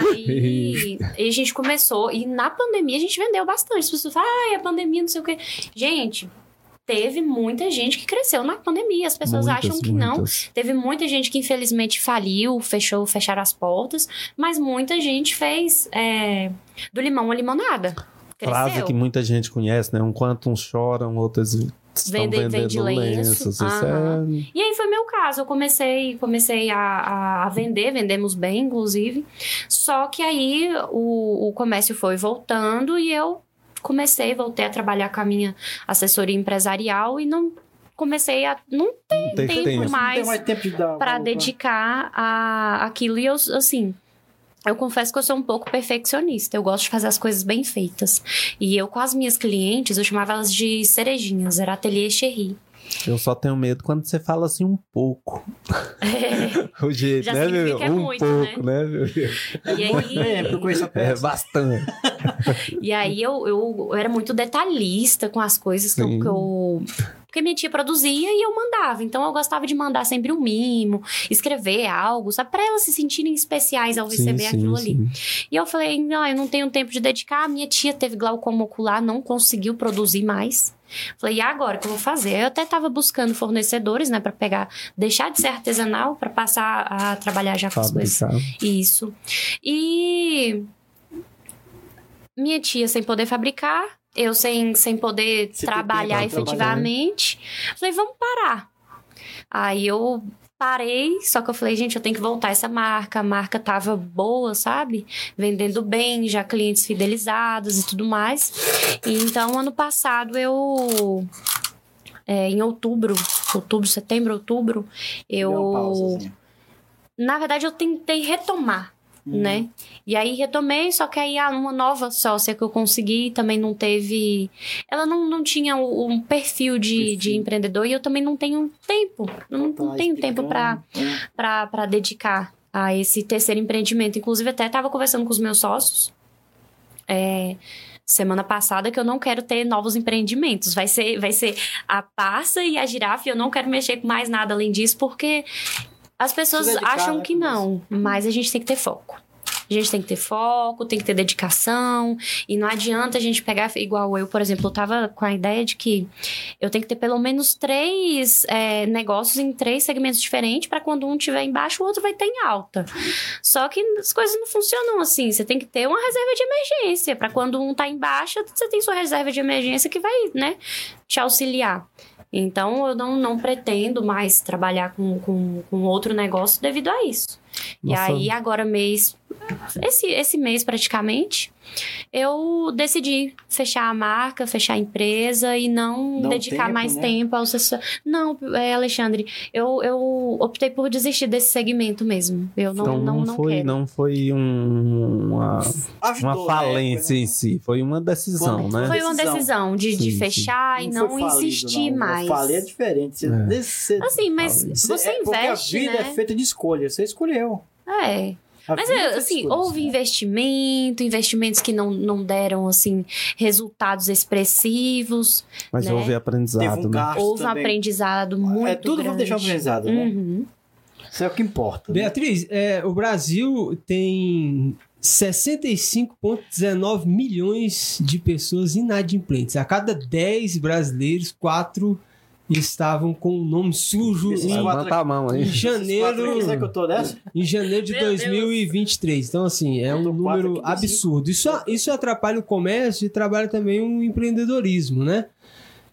Aí [LAUGHS] e a gente começou, e na pandemia a gente vendeu bastante. As pessoas falam, ai, a pandemia, não sei o quê. Gente, teve muita gente que cresceu na pandemia. As pessoas Muitas, acham que não. muitas. Teve muita gente que infelizmente faliu, fechou, fecharam as portas, mas muita gente fez é, do limão uma limonada. Cresceu. Frase que muita gente conhece, né? Enquanto uns choram, outros estão Vende- vendendo vende lenço. lenços. Isso Aham. é... E aí foi meu caso, eu comecei, comecei a, a- a vender, vendemos bem, inclusive. Só que aí o, o comércio foi voltando e eu comecei, voltei a trabalhar com a minha assessoria empresarial e não comecei a. Não Não tem tempo mais mais para dedicar a aquilo. E eu, assim. Eu confesso que eu sou um pouco perfeccionista. Eu gosto de fazer as coisas bem feitas. E eu, com as minhas clientes, eu chamava elas de cerejinhas. Era ateliê cherry. Eu só tenho medo quando você fala assim um pouco. [LAUGHS] O jeito, Já né, meu? significa Um muito, pouco, né, meu? E aí, É, porque eu conheço a É bastante. [LAUGHS] E aí eu, eu, eu era muito detalhista com as coisas que eu, que eu- Porque minha tia produzia e eu mandava. Então eu gostava de mandar sempre um mimo, escrever algo, sabe? Pra elas se sentirem especiais ao receber aquilo ali. E eu falei, não, eu não tenho tempo de dedicar. Minha tia teve glaucoma ocular, não conseguiu produzir mais. Falei, e agora o que eu vou fazer? Eu até tava buscando fornecedores, né, Pra pegar, deixar de ser artesanal pra passar a trabalhar já com as coisas Fabricar. isso. E minha tia sem poder fabricar, eu sem, sem poder tem trabalhar tempo pra efetivamente. Falei, vamos parar. Aí eu parei, só que eu falei, gente, eu tenho que voltar essa marca. A marca tava boa, sabe? Vendendo bem, já clientes fidelizados e tudo mais. E então, ano passado, eu. é, em outubro, outubro, setembro, outubro, eu. Na verdade, eu tentei retomar, Hum. né? E aí retomei, só que aí ah, uma nova sócia que eu consegui também não teve. Ela não, não tinha o- um perfil de, Perfil. de empreendedor e eu também não tenho tempo. Não, não Tá tenho tempo pra explicando. pra- pra dedicar a esse terceiro empreendimento. Inclusive, até estava conversando com os meus sócios. é, Semana passada que eu não quero ter novos empreendimentos. Vai ser, vai ser a passa e a girafa. e Eu não quero mexer com mais nada além disso, porque as pessoas dedicar, acham né, que não. Mas a gente tem que ter foco. A gente tem que ter foco, tem que ter dedicação. E não adianta a gente pegar, igual eu, por exemplo, eu tava com a ideia de que eu tenho que ter pelo menos três é, negócios em três segmentos diferentes para quando um tiver embaixo, o outro vai estar em alta. Só que as coisas não funcionam assim. Você tem que ter uma reserva de emergência. para quando um tá em baixa, você tem sua reserva de emergência que vai, né, te auxiliar. Então, eu não, não pretendo mais trabalhar com, com, com outro negócio devido a isso. E Nossa. aí, agora mês, esse, esse mês praticamente, eu decidi fechar a marca, fechar a empresa e não um dedicar tempo, mais né? tempo ao assessor. Não, é, Alexandre, eu, eu optei por desistir desse segmento mesmo. Eu não, então não, não, não foi, quero. não foi um- uma, uma né? falência em si, foi uma decisão, Foi- né? Foi uma decisão. de, de Sim, sim. fechar e não falido, insistir não. mais. Falei é diferente. Você, É. você- Assim, mas Falido. você é, Porque a investe, vida né? é feita de escolha. Você escolheu. É. A Mas é, assim, coisas, houve né? investimento, investimentos que não, não deram, assim, resultados expressivos. Mas né? houve aprendizado, um né? Houve um aprendizado muito É tudo grande. vamos deixar aprendizado, né? Uhum. Isso é o que importa. né? Beatriz, é, o Brasil tem 65,19 milhões de pessoas inadimplentes. A cada 10 brasileiros, 4 estavam com o nome sujo em, Levanta a mão em aí. Janeiro, aqui, sabe que eu tô dessa? em janeiro de Meu Deus. 2023. Então, assim, é um número absurdo. Isso, isso atrapalha o comércio e trabalha também o empreendedorismo, né?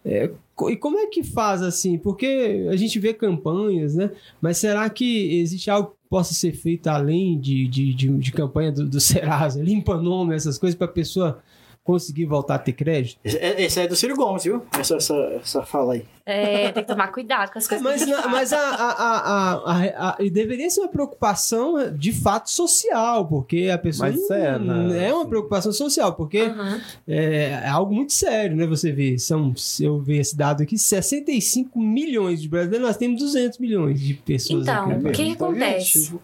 É, e como é que faz assim? Porque a gente vê campanhas, né? Mas será que existe algo que possa ser feito além de, de, de, de campanha do, do Serasa, [LAUGHS] limpa nome, essas coisas, para a pessoa conseguir voltar a ter crédito? Esse, esse é do Ciro Gomes, viu? Essa, essa, essa fala aí. É, tem que tomar cuidado com as coisas Mas, que na- mas a, a, a, a, a- a- e deveria ser uma preocupação de fato social, porque a pessoa. Mas não- é, né? é uma preocupação social, porque Aham. é, é algo muito sério, né? Você vê, são, se eu ver esse dado aqui, 65 milhões de brasileiros, nós temos 200 milhões de pessoas Então, o que Então, acontece? gente,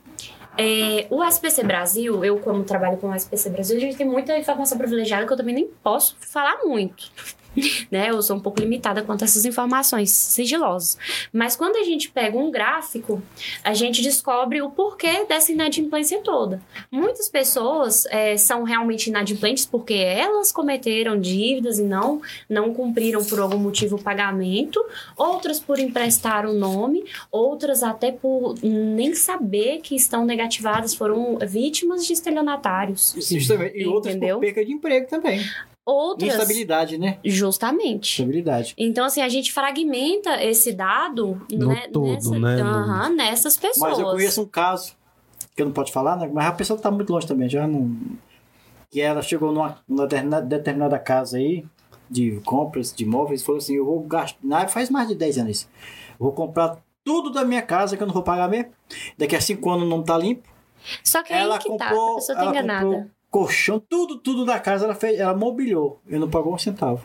É, o SPC Brasil, eu como trabalho com o SPC Brasil, a gente tem muita informação privilegiada que eu também nem posso falar muito. [LAUGHS] Né? Eu sou um pouco limitada quanto a essas informações sigilosas. Mas quando a gente pega um gráfico, a gente descobre o porquê dessa inadimplência toda. Muitas pessoas é, são realmente inadimplentes porque elas cometeram dívidas e não, não cumpriram por algum motivo o pagamento, outras por emprestar o nome, outras até por nem saber que estão negativadas, foram vítimas de estelionatários. Isso também. E outras por perca de emprego também. Outras, Instabilidade, né? justamente. Instabilidade. Então, assim, a gente fragmenta esse dado No né, todo, nessa- né? Aham, nessas pessoas. Mas eu conheço um caso, que eu não posso falar, né? Mas a pessoa tá muito longe também, já não. Que ela chegou numa, numa determinada, casa aí, de compras de imóveis, e falou assim: eu vou gastar. na- Faz mais de 10 anos isso. Eu vou comprar tudo da minha casa que eu não vou pagar mesmo. Daqui a 5 anos não tá limpo. Só que ela aí que tá, a comprou. pessoa tá enganada. Colchão, tudo, tudo da casa ela fez, ela mobiliou. E não pagou um centavo.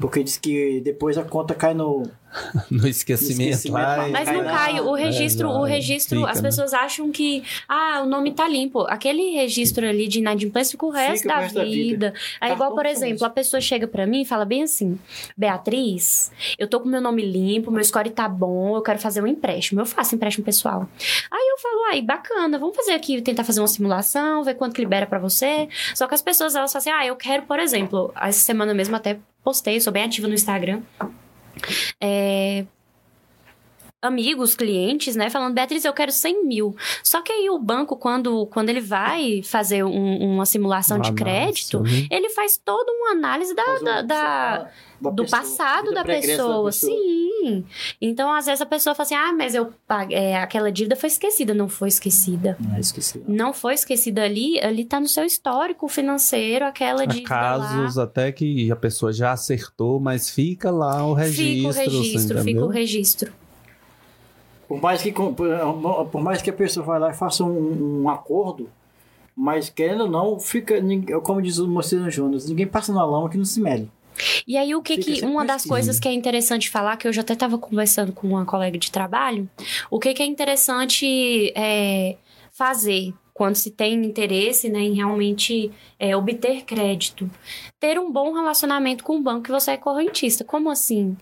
Porque diz que depois a conta cai no. [LAUGHS] No esquecimento, esquecimento, lá. e- Mas não cai, o registro, não, o registro, fica, as né? pessoas acham que, ah, o nome tá limpo. Aquele registro ali de inadimplência fica o resto, Fica o da, resto da vida. vida. Aí, Cartão igual, por são exemplo, isso. a pessoa chega pra mim e fala bem assim: Beatriz, eu tô com meu nome limpo, meu score tá bom, eu quero fazer um empréstimo. Eu faço empréstimo pessoal. Aí eu falo, ai, bacana, vamos fazer aqui, tentar fazer uma simulação, ver quanto que libera pra você. Só que as pessoas, elas falam assim, ah, eu quero, por exemplo, essa semana mesmo até postei, sou bem ativa no Instagram. É, amigos, clientes, né, falando, Beatriz, eu quero 100 mil. Só que aí o banco, quando, quando ele vai fazer um- uma simulação de Análise, crédito, né? ele faz toda uma análise da, Faz um- da- da- da do pessoa, passado da pregressa pessoa. Sim. Então, às vezes a pessoa fala assim, ah, mas eu paguei, é, aquela dívida foi esquecida. Não foi esquecida. Ah, esqueci. Não foi esquecida ali, ali tá no seu histórico financeiro, aquela Há dívida casos lá. até que a pessoa já acertou, mas fica lá o registro. Fica o registro, fica o registro. Por mais que, com- por mais que a pessoa vá lá e faça um, um acordo, mas querendo ou não, fica, ninguém- como diz o Moceiro Júnior, ninguém passa na lama que não se mede. E aí, o que Fica que. Uma das coisas que é interessante falar, que eu já até estava conversando com uma colega de trabalho, o que que é interessante é, fazer quando se tem interesse né, em realmente é, obter crédito. Ter um bom relacionamento com o banco que você é correntista. Como assim?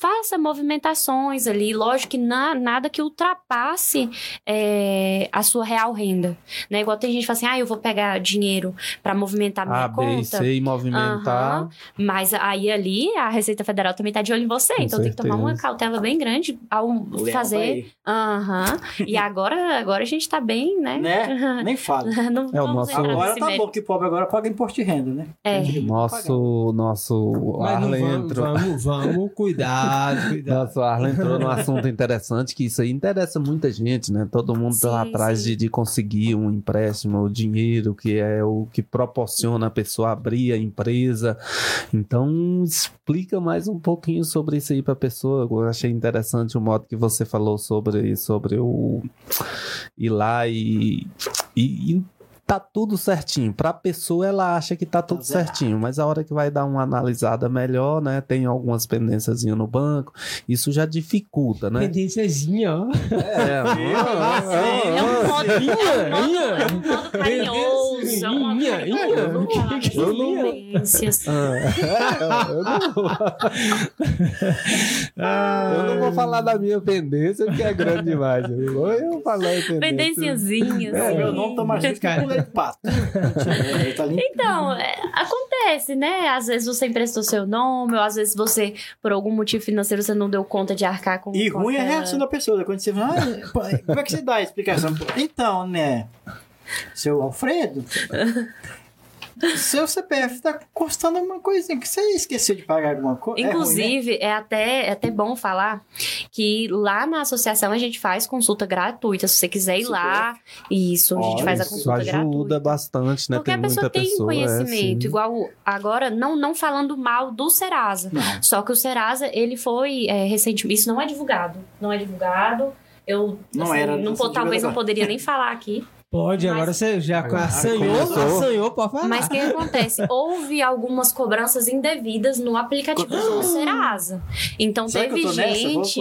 Faça movimentações ali. Lógico que na- nada que ultrapasse é, a sua real renda. Né? Igual tem gente que fala assim, ah, eu vou pegar dinheiro para movimentar minha A, B conta. e C e movimentar. Aham. Mas aí ali a Receita Federal também tá de olho em você. Com então tem que tomar uma certeza. cautela bem grande ao leão fazer. Aham. E agora, agora a gente tá bem, né? Né? Nem fala. [LAUGHS] Não É o nosso- Agora tá mérito. bom que pobre agora paga imposto de renda, né? É. Nosso, nosso Mas Arlen vamos, entrou. vamos, [LAUGHS] vamos, cuidado, cuidado. Nosso Arlen entrou num assunto interessante, que isso aí interessa muita gente, né? Todo mundo tá Sim, atrás sim. de, de conseguir um empréstimo, o dinheiro, que é o que proporciona a pessoa abrir a empresa. Então, explica mais um pouquinho sobre isso aí pra pessoa. Eu achei interessante o modo que você falou sobre, sobre o ir lá e, e, e tá tudo certinho. Pra pessoa, ela acha que tá tudo zerado. certinho, mas a hora que vai dar uma analisada melhor, né? Tem algumas pendências no banco, isso já dificulta, né? Pendênciazinha, ó. É, [LAUGHS] É um é um Inha. é um modo carinhoso. É um modo Inha, carinhoso. inha. falar é inha? pendências. Ah, eu, não, [LAUGHS] eu não vou falar da minha pendência, porque é grande demais. Eu vou eu falar pendência. É, sim. meu nome tá mais rico que pulei de pato. Ele tá. Então, é, acontece, né? Às vezes você emprestou seu nome, ou às vezes você, por algum motivo financeiro, você não deu conta de arcar com E ruim é a reação da pessoa. Quando você fala, ah, como é que você dá a explicação? Então, né, seu Alfredo, [LAUGHS] seu CPF tá custando uma coisinha que você esqueceu de pagar alguma coisa. Inclusive, é, até, é até bom falar que lá na associação a gente faz consulta gratuita. Se você quiser ir lá, isso, a gente Olha, faz a Isso consulta ajuda gratuita. bastante, né? Porque a tem pessoa muita tem pessoa, é, conhecimento, sim. igual agora, não, não falando mal do Serasa. Não. Só que o Serasa, ele foi é, recentemente. Isso não é divulgado. Não é divulgado. Eu Não assim, era, não, não talvez não poderia nem falar aqui. Pode, Mas- agora você já Agora assanhou, começou. assanhou, pode falar. Mas o que acontece? Houve algumas cobranças indevidas no aplicativo do Serasa. Então que teve gente.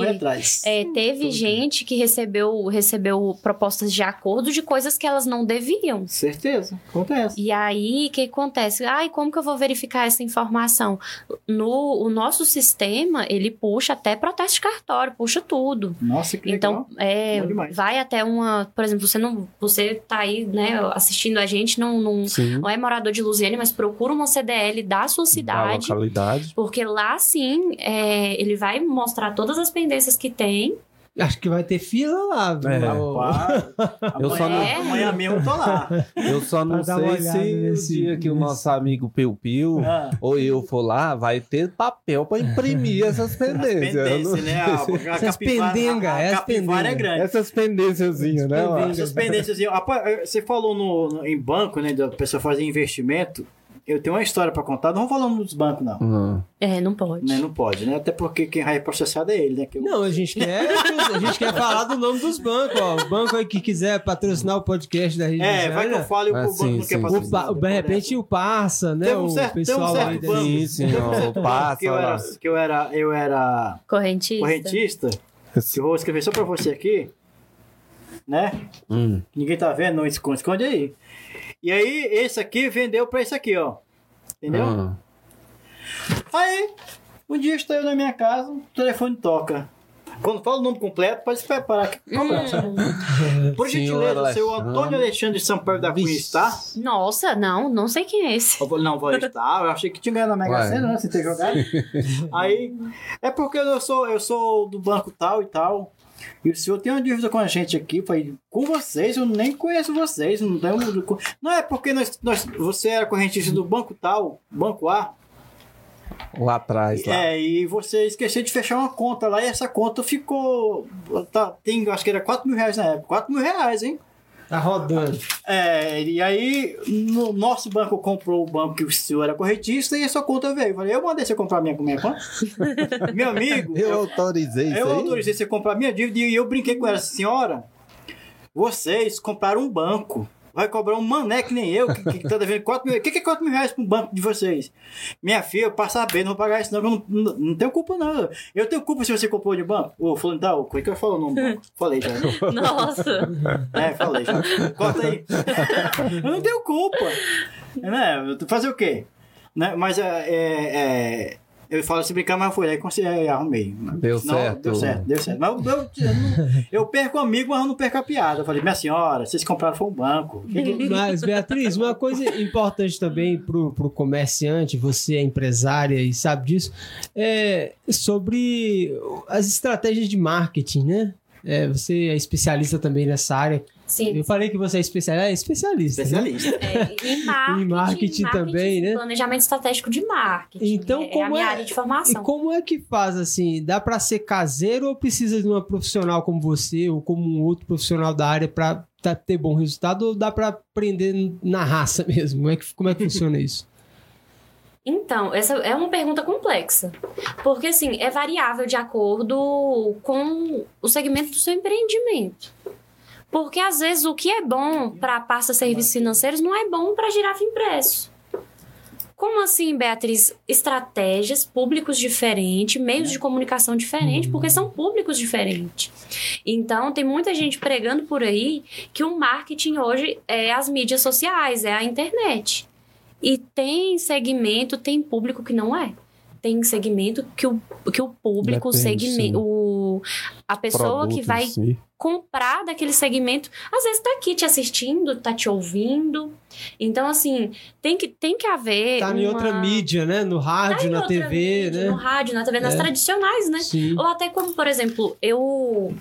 é, teve gente que recebeu, recebeu propostas de acordo de coisas que elas não deviam. Certeza, acontece. E aí, o que acontece? Ai, como que eu vou verificar essa informação? No o nosso sistema, ele puxa até protesto de cartório, puxa tudo. Nossa, que legal. Então, é, vai até uma. Por exemplo, você não. Você tá aí, né, assistindo a gente, não, não, não é morador de Lusiane, mas procura uma CDL da sua Da cidade. localidade. Porque lá sim, é, ele vai mostrar todas as pendências que tem. Acho que vai ter fila lá. viu? É. Pá, Eu só não- amanhã, amanhã mesmo eu tô lá. Eu só não sei se o nesse- dia que o nosso amigo Piu Piu Ah, ou eu for lá, vai ter papel pra imprimir essas as pendências. Eu não pendências, né? A, a Essas pendenga, a, a essas é grande. Essas pendênciazinhas, né? Essas pendências. Rapaz, Você falou no, no- em banco, né? Da pessoa fazer investimento. Eu tenho uma história pra contar. Não vou falando dos bancos, não. Hum. É, não pode. Né, Não pode, né? Até porque quem vai processado é ele, né? Que eu- Não, a gente quer, a gente quer falar do nome dos bancos, ó. O banco aí que quiser patrocinar o podcast da Rede É, vai que eu falo e o Ah, banco sim, não quer patrocinar. pa- de repente o Parça, né? Um o certo- teve um pessoal certo banco. Sim, sim, ó, certo o [LAUGHS] banco passa que eu era, que eu era, eu era Correntista. correntista. Que eu vou escrever só pra você aqui. Né? Hum. Ninguém tá vendo, não esconde, esconde aí. E aí, esse aqui vendeu pra esse aqui, ó. Entendeu? Hum. Aí, um dia estou eu na minha casa, o telefone toca. Quando fala o nome completo, pode se preparar aqui. Hum, [LAUGHS] Por Senhor gentileza, seu Alexandre. Antônio Alexandre de Sampaio da Cunha está? nossa, não, não sei quem é esse. Eu vou- Não, vou estar. Eu achei que tinha ganhado na Mega. Sena, né? Sem ter jogado. [LAUGHS] Aí, é porque eu sou, eu sou do banco tal e tal. E o senhor tem uma dívida com a gente aqui. Eu Falei, com vocês, eu nem conheço vocês. Não, tenho... não é porque nós, nós, você era correntista do banco tal, banco A. Lá atrás, lá. É, e você esqueceu de fechar uma conta lá e essa conta ficou. Tá, tem, acho que era 4 mil reais na época. 4 mil reais, hein? Tá rodando. É, e aí, no nosso banco comprou o banco que o senhor era corretista e a sua conta veio. Eu falei, eu mandei você comprar minha, minha conta. [LAUGHS] Meu amigo, Eu eu, autorizei isso eu aí? autorizei você comprar minha dívida e eu brinquei com ela, senhora. Vocês compraram um banco. Vai cobrar um mané que nem eu, que, que tá devendo 4 mil. O que, que é 4 mil reais pro banco de vocês? Minha filha, eu passo a bem, não vou pagar isso, não. Eu não, não, não tenho culpa, não. Eu tenho culpa se você comprou de banco. Ô, fulano tal, como é que eu falo o nome do banco? [LAUGHS] Falei já. né? Nossa. É, falei já. Corta aí. eu não tenho culpa. Né? Fazer o quê? Né? Mas é, é, é, eu falo assim, brincar, mas eu fui lá e consegui, arrumei. Deu Não, certo. Deu certo, deu certo. Mas eu, eu, eu eu perco amigo, mas eu não perco a piada. Eu falei, minha senhora, vocês compraram foi um banco. [LAUGHS] Mas, Beatriz, uma coisa importante também pro, pro comerciante, você é empresária e sabe disso, é sobre as estratégias de marketing, né? É, você é especialista também nessa área. Sim. Eu falei que você é especialista. É especialista. né? Especialista. É, [LAUGHS] em marketing, Em marketing também, né? Planejamento estratégico de marketing. Então, é, como a minha é- área de E formação. como é que faz assim? Dá pra ser caseiro ou precisa de uma profissional como você ou como um outro profissional da área pra tá- ter bom resultado ou dá pra aprender na raça [LAUGHS] mesmo? Como é que, como é que funciona isso? Então, essa é uma pergunta complexa. Porque, assim, é variável de acordo com o segmento do seu empreendimento. Porque às vezes o que é bom para a pasta serviços financeiros não é bom para girafa impresso. Como assim, Beatriz? Estratégias, públicos diferentes, meios de comunicação diferentes, porque são públicos diferentes. Então, tem muita gente pregando por aí que o marketing hoje é as mídias sociais, é a internet. E tem segmento, tem público que não é. Tem segmento que o, que o público, Depende, segmento, o, a pessoa que Produto em vai si. comprar daquele segmento, às vezes tá aqui te assistindo, tá te ouvindo. Então, assim, tem que, tem que haver. Tá em uma- outra mídia, né? No Tá rádio, em na TV, mídia, né? No rádio, na TV, nas É. tradicionais, né? Sim. Ou até como, por exemplo, eu.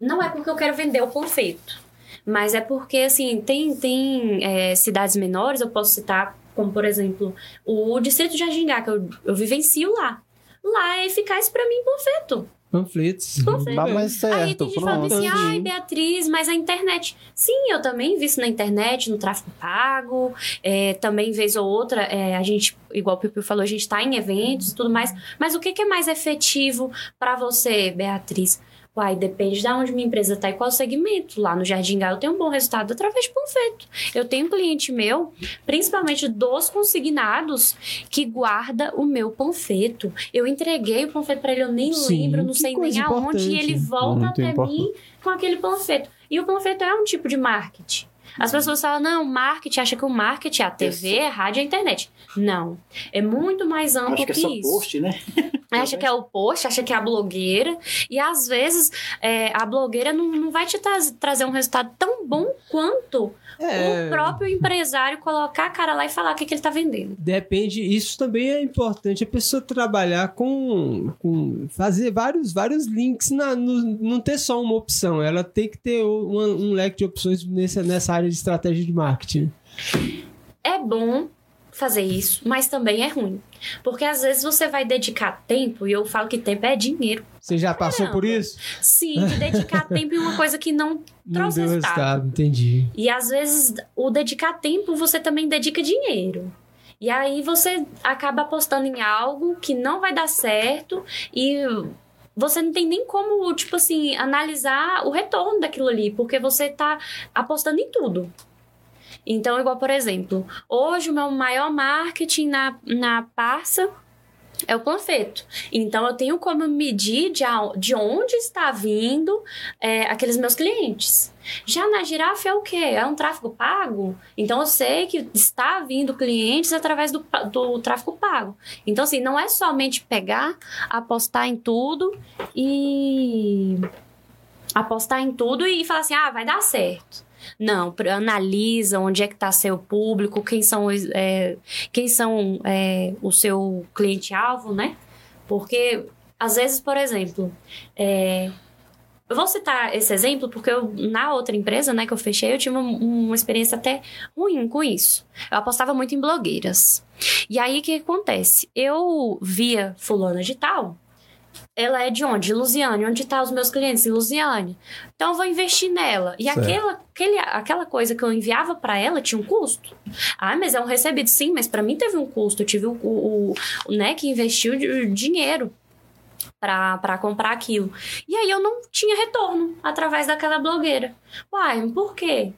Não é porque eu quero vender o panfleto. Mas é porque, assim, tem, tem é, cidades menores, eu posso citar, como por exemplo, o Distrito de Ajingá, que eu, eu vivencio lá. Lá é eficaz pra mim panfleto. Panfletos. Panfleto. Dá mais certo, Aí tem gente falando pronto. assim, ai, Beatriz, mas a internet. Sim, eu também vi isso na internet, no tráfego pago. É, também, vez ou outra, é, a gente, igual o Piu Piu falou, a gente tá em eventos e tudo mais. Mas o que, que é mais efetivo pra você, Beatriz? Uai, depende de onde minha empresa tá e qual segmento. Lá no Jardim Galo eu tenho um bom resultado através de panfleto. Eu tenho um cliente meu, principalmente dos consignados, que guarda o meu panfleto. Eu entreguei o panfleto pra ele, eu nem Sim, lembro, não sei nem aonde, e ele volta até importante. mim com aquele panfleto. E o panfleto é um tipo de marketing. As pessoas falam, não, marketing, acha que o marketing é a TV, a rádio e a internet. Não. É muito mais amplo Acho que é que só isso. post, né? [LAUGHS] Acha que é o post, acha que é a blogueira. E às vezes é, a blogueira não, não vai te tra- trazer um resultado tão bom quanto É. o próprio empresário colocar a cara lá e falar o que, que ele tá vendendo. Depende, isso também é importante a pessoa trabalhar com, com fazer vários, vários links, na, no- não ter só uma opção, ela tem que ter uma- um leque de opções nessa, nessa área de estratégia de marketing. É bom fazer isso, mas também é ruim. Porque às vezes você vai dedicar tempo, e eu falo que tempo é dinheiro. Você já passou por Caramba. isso? Sim, de dedicar [LAUGHS] tempo em uma coisa que não Não trouxe deu resultado. resultado, entendi. E às vezes o dedicar tempo você também dedica dinheiro. E aí você acaba apostando em algo que não vai dar certo e você não tem nem como, tipo assim, analisar o retorno daquilo ali, porque você tá apostando em tudo. Então, igual, por exemplo, hoje o meu maior marketing na, na Parça é o panfleto. Então, eu tenho como medir de, de onde está vindo é, aqueles meus clientes. Já na girafa é o quê? É um tráfego pago? Então eu sei que está vindo clientes através do, do tráfego pago. Então, assim, não é somente pegar, apostar em tudo e. apostar em tudo e falar assim, ah, vai dar certo. Não, analisa onde é que está seu público, quem são, é, quem são é, o seu cliente-alvo, né? Porque, às vezes, por exemplo, é, eu vou citar esse exemplo porque eu, na outra empresa, né, que eu fechei, eu tive um- uma experiência até ruim com isso. Eu apostava muito em blogueiras. E aí, o que acontece? Eu via fulana de tal, ela é de onde? De Lusiane. Onde tá os meus clientes? Em Lusiane. Então, eu vou investir nela. E Certo. aquela, aquele, aquela coisa que eu enviava para ela tinha um custo. Ah, mas é um recebido. Sim, mas para mim teve um custo. Eu tive o, o, o né, que investiu dinheiro para comprar aquilo. E aí eu não tinha retorno através daquela blogueira. Uai, por quê?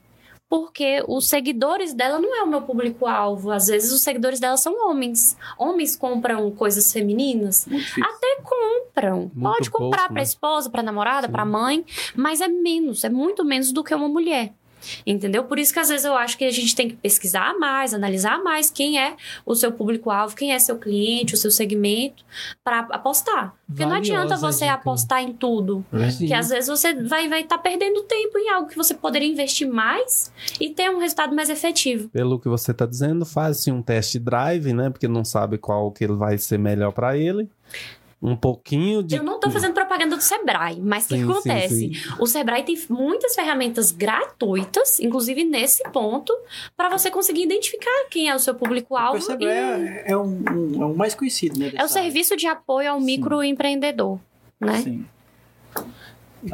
Porque os seguidores dela não é o meu público-alvo. Às vezes os seguidores dela são homens. Homens compram coisas femininas. Até compram. Muito Pode comprar para né? esposa, para namorada, para mãe, mas é menos, é muito menos do que uma mulher. Entendeu? Por isso que às vezes eu acho que a gente tem que pesquisar mais, analisar mais quem é o seu público-alvo, quem é seu cliente, o seu segmento, para apostar. Porque não Valiosa adianta a você dica. apostar em tudo. Sim. Porque às vezes você vai estar vai tá perdendo tempo em algo que você poderia investir mais e ter um resultado mais efetivo. Pelo que você está dizendo, faz-se um test drive, né? Porque não sabe qual que vai ser melhor para ele. Um pouquinho de. Eu não tô fazendo propaganda do Sebrae, mas o que, que Sim, sim, acontece? O Sebrae tem muitas ferramentas gratuitas, inclusive nesse ponto, para você conseguir identificar quem é o seu O público-alvo. Percebe e- é, é, um, um- é o mais conhecido, né? É o área. serviço de apoio ao Sim. microempreendedor, né? Sim.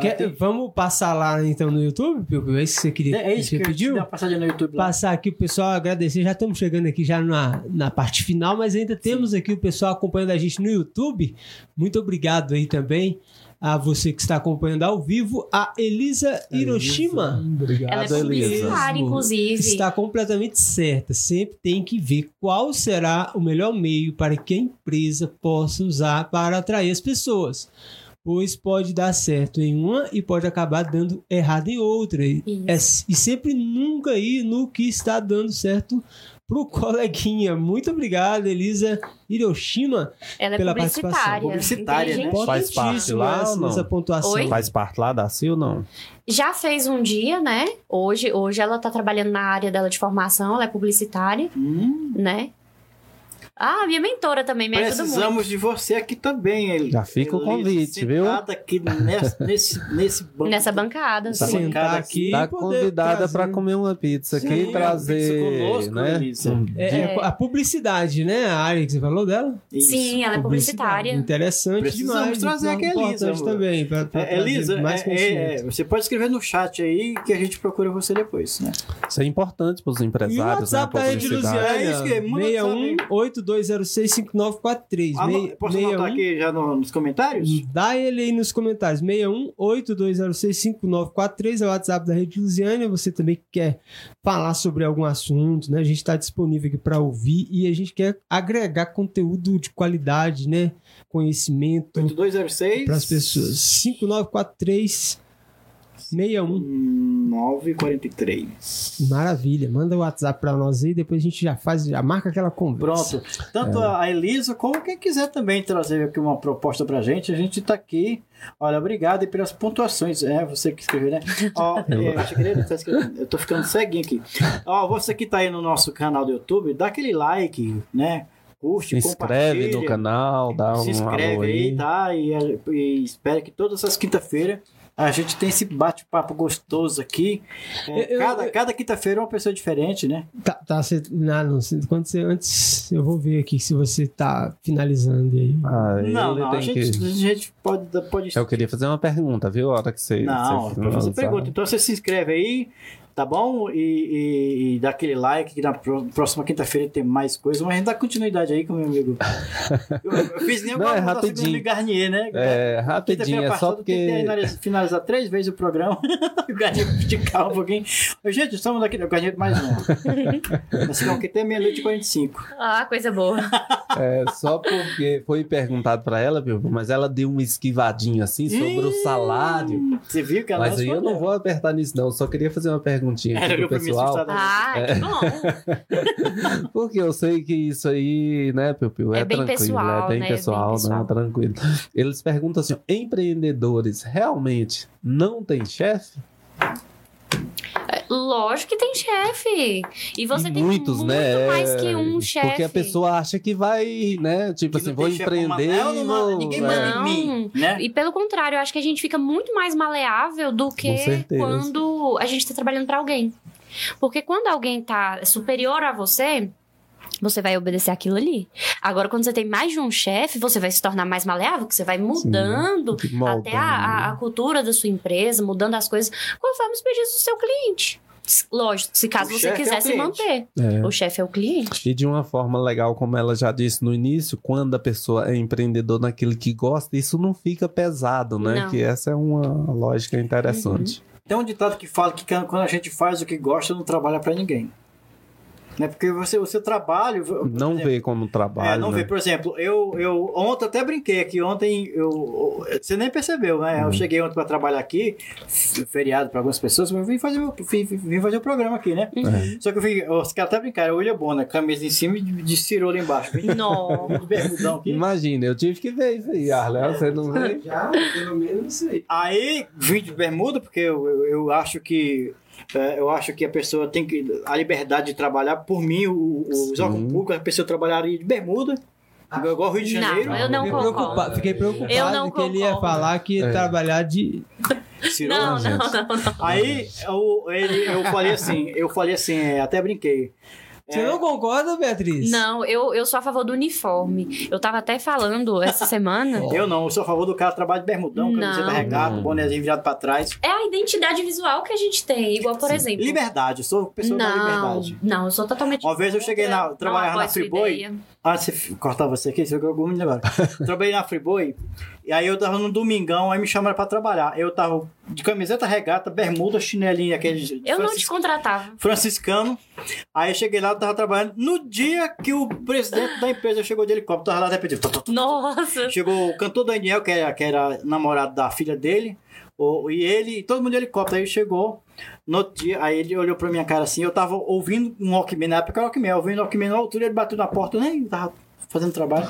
Quer- tem- Vamos passar lá então no YouTube, Piu Piu? É isso que você queria É, é isso você que eu pediu? uma no YouTube lá. Passar aqui o pessoal agradecer. Já estamos chegando aqui já na, na parte final, mas ainda temos aqui o pessoal acompanhando a gente no YouTube. Muito obrigado aí também. a você que está acompanhando ao vivo, a Elisa Hiroshima. Obrigado, Ela é Elisa. publicitária, inclusive. Está completamente certa. Sempre tem que ver qual será o melhor meio para que a empresa possa usar para atrair as pessoas. Pois pode dar certo em uma e pode acabar dando errado em outra. E, é- e sempre nunca ir no que está dando certo pro [LAUGHS] coleguinha. Muito obrigado, Elisa Hiroshima. Ela é pela publicitária. participação. Publicitária, né? Faz parte lá ou não? pontuação. Oi? Faz parte lá da CIL ou não? Já fez um dia, né? Hoje, hoje ela tá trabalhando na área dela de formação, ela é publicitária, Hum, né? Ah, minha mentora também me ajuda muito. precisamos de você aqui também, Eli. Já fica o convite, viu? aqui nesse, nesse, nesse banco. Nessa bancada. Essa sim. Sentar bancada aqui. Tá e poder convidada trazer- para comer uma pizza aqui Sim, e trazer, pizza conosco, né? É, é a publicidade, né? A área que você falou dela? Isso. Sim, ela é publicitária. Interessante Precisamos demais. trazer e aqui a Elisa, também. Pra, pra É, trazer Elisa, mais é, conhecimento. é, você pode escrever no chat aí que a gente procura você depois, né? Isso é importante para os E o empresários, né? WhatsApp da Rede É isso que- manda WhatsApp 6182065943. Ano- Mei- posso anotar 61 aqui já no- nos comentários? Dá ele aí nos comentários. 6182065943 é o WhatsApp da Rede Luziânia. Você também quer falar sobre algum assunto, né? A gente está disponível aqui para ouvir e a gente quer agregar conteúdo de qualidade, né? Conhecimento 8206 para as pessoas. 5943 61 943. Maravilha. Manda o WhatsApp para nós aí, depois a gente já faz, já marca aquela conversa. Pronto. Tanto a Elisa como quem quiser também trazer aqui uma proposta pra gente, a gente tá aqui. Olha, obrigado aí pelas pontuações. É, você que escreveu, né? Ó, [LAUGHS] é, eu querer, tá eu tô ficando ceguinho aqui. Ó, você que tá aí no nosso canal do YouTube, dá aquele like, né? Curte, Se inscreve no canal, dá um se alô inscreve aí, aí. tá? E, e espera que todas as quinta-feiras a gente tem esse bate-papo gostoso aqui. É, Eu- cada eu- cada quinta-feira é uma pessoa diferente, né? Tá, tá você, não, não, você- quando você antes eu vou ver aqui se você tá finalizando aí. Ah, não, não, a gente, que... a gente pode, pode Eu queria fazer uma pergunta, viu? A hora que você. Não, você fazer finalizar. pergunta. Então você se inscreve aí, tá bom? E, e- e dá aquele like, que na pró- próxima quinta-feira tem mais coisa. Mas a gente dá continuidade aí com o meu amigo. [LAUGHS] Eu, eu fiz nem Não, é rapidinho. amigo Garnier, né? É, rapidinho, Quinta-feira é só tentei porque. finalizar- três vezes o programa. [LAUGHS] o Garnier esticar um pouquinho. Gente, estamos daqui. O Garnier mais um. [LAUGHS] Mas ficam aqui até meia-noite e 45. Ah, coisa boa. É, só porque foi perguntado pra ela, viu? Mas ela deu uma esquivadinha assim sobre o salário. Você viu que ela Mas aí eu não vou apertar nisso, não. Eu só queria fazer uma perguntinha Era aqui pro pessoal. Ah, É. que bom. [LAUGHS] Porque eu sei que isso aí, né, Piu Piu, é, É bem tranquilo, pessoal, é bem né? É bem pessoal, pessoal. né? Tranquilo. Eles perguntam assim: empreendedores realmente não têm chefe? Lógico que tem chefe. E você E tem muitos, muito né? mais que um chefe. Porque a pessoa acha que vai, né? Tipo Que assim, não vou empreender. eu não vou- ninguém é. manda em mim, Não. né? E pelo contrário, eu acho que a gente fica muito mais maleável do que quando a gente tá trabalhando pra alguém. Porque quando alguém tá superior a você, você vai obedecer aquilo ali. Agora, quando você tem mais de um chefe, você vai se tornar mais maleável, que você vai mudando Sim, até a, a- a cultura da sua empresa, mudando as coisas conforme os pedidos do seu cliente. Lógico, se caso O você chefe é quiser o se cliente. manter. É. O chefe é o cliente. E de uma forma legal, como ela já disse no início, quando a pessoa é empreendedor naquilo que gosta, isso não fica pesado, né? Não. Que essa é uma lógica interessante. Tem um ditado que fala que quando a gente faz o que gosta, não trabalha pra ninguém. Né? Porque você, o seu trabalho. Não exemplo, vê como trabalho. É, não né? vê. Por exemplo, eu, eu ontem até brinquei aqui. Ontem eu. Você nem percebeu, né? Uhum. Eu cheguei ontem para trabalhar aqui, feriado para algumas pessoas, mas eu vim fazer, o- vim, vim fazer o programa aqui, né? É. Só que eu vi, os caras até brincaram, olho bom, né? Camisa em cima e de, de cirola embaixo. Vim Não. de bermudão aqui. Imagina, eu tive que ver isso aí, Arlen. Você não vê? Já, pelo menos isso aí. Aí vim de bermuda, porque eu, eu, eu acho que. É, eu acho que a pessoa tem que. A liberdade de trabalhar, por mim, o, o- os órgãos públicos, a pessoa trabalharia de bermuda, igual o Rio de Não, Janeiro. eu não fiquei concordo. preocupado, fiquei preocupado Eu não que ele ia falar que ia É. trabalhar de. Não, não, não, não. Aí eu, ele, eu falei assim, eu falei assim, é, até brinquei. Você É, não concorda, Beatriz? Não, eu, eu sou a favor do uniforme. Eu tava até falando essa semana. [LAUGHS] Eu não, eu sou a favor do cara que trabalha de bermudão, camiseta Não. regata, bonézinho virado pra trás. É a identidade visual que a gente tem. Igual, por exemplo. Liberdade, eu sou pessoa da Não, liberdade. não, eu sou totalmente. Uma vez eu cheguei na- trabalhar na sua Friboi. Ah, você cortar você aqui, você jogou muito agora. [LAUGHS] Trabalhei na Friboi E aí eu tava no domingão, aí me chamaram pra trabalhar. Eu tava de camiseta regata, bermuda, chinelinho, aquele. Eu não te contratava. franciscano. Aí eu cheguei lá, eu tava trabalhando. No dia que o presidente da empresa chegou de helicóptero, tava lá tu, Nossa. Chegou o cantor Daniel, que era, que era namorado da filha dele. o- E ele, todo mundo de helicóptero. Aí chegou. No dia, aí ele olhou pra minha cara assim. Eu tava ouvindo um Walkman, na época era Walkman. Ouvindo Walkman na altura, ele bateu na porta. Eu nem tava fazendo trabalho.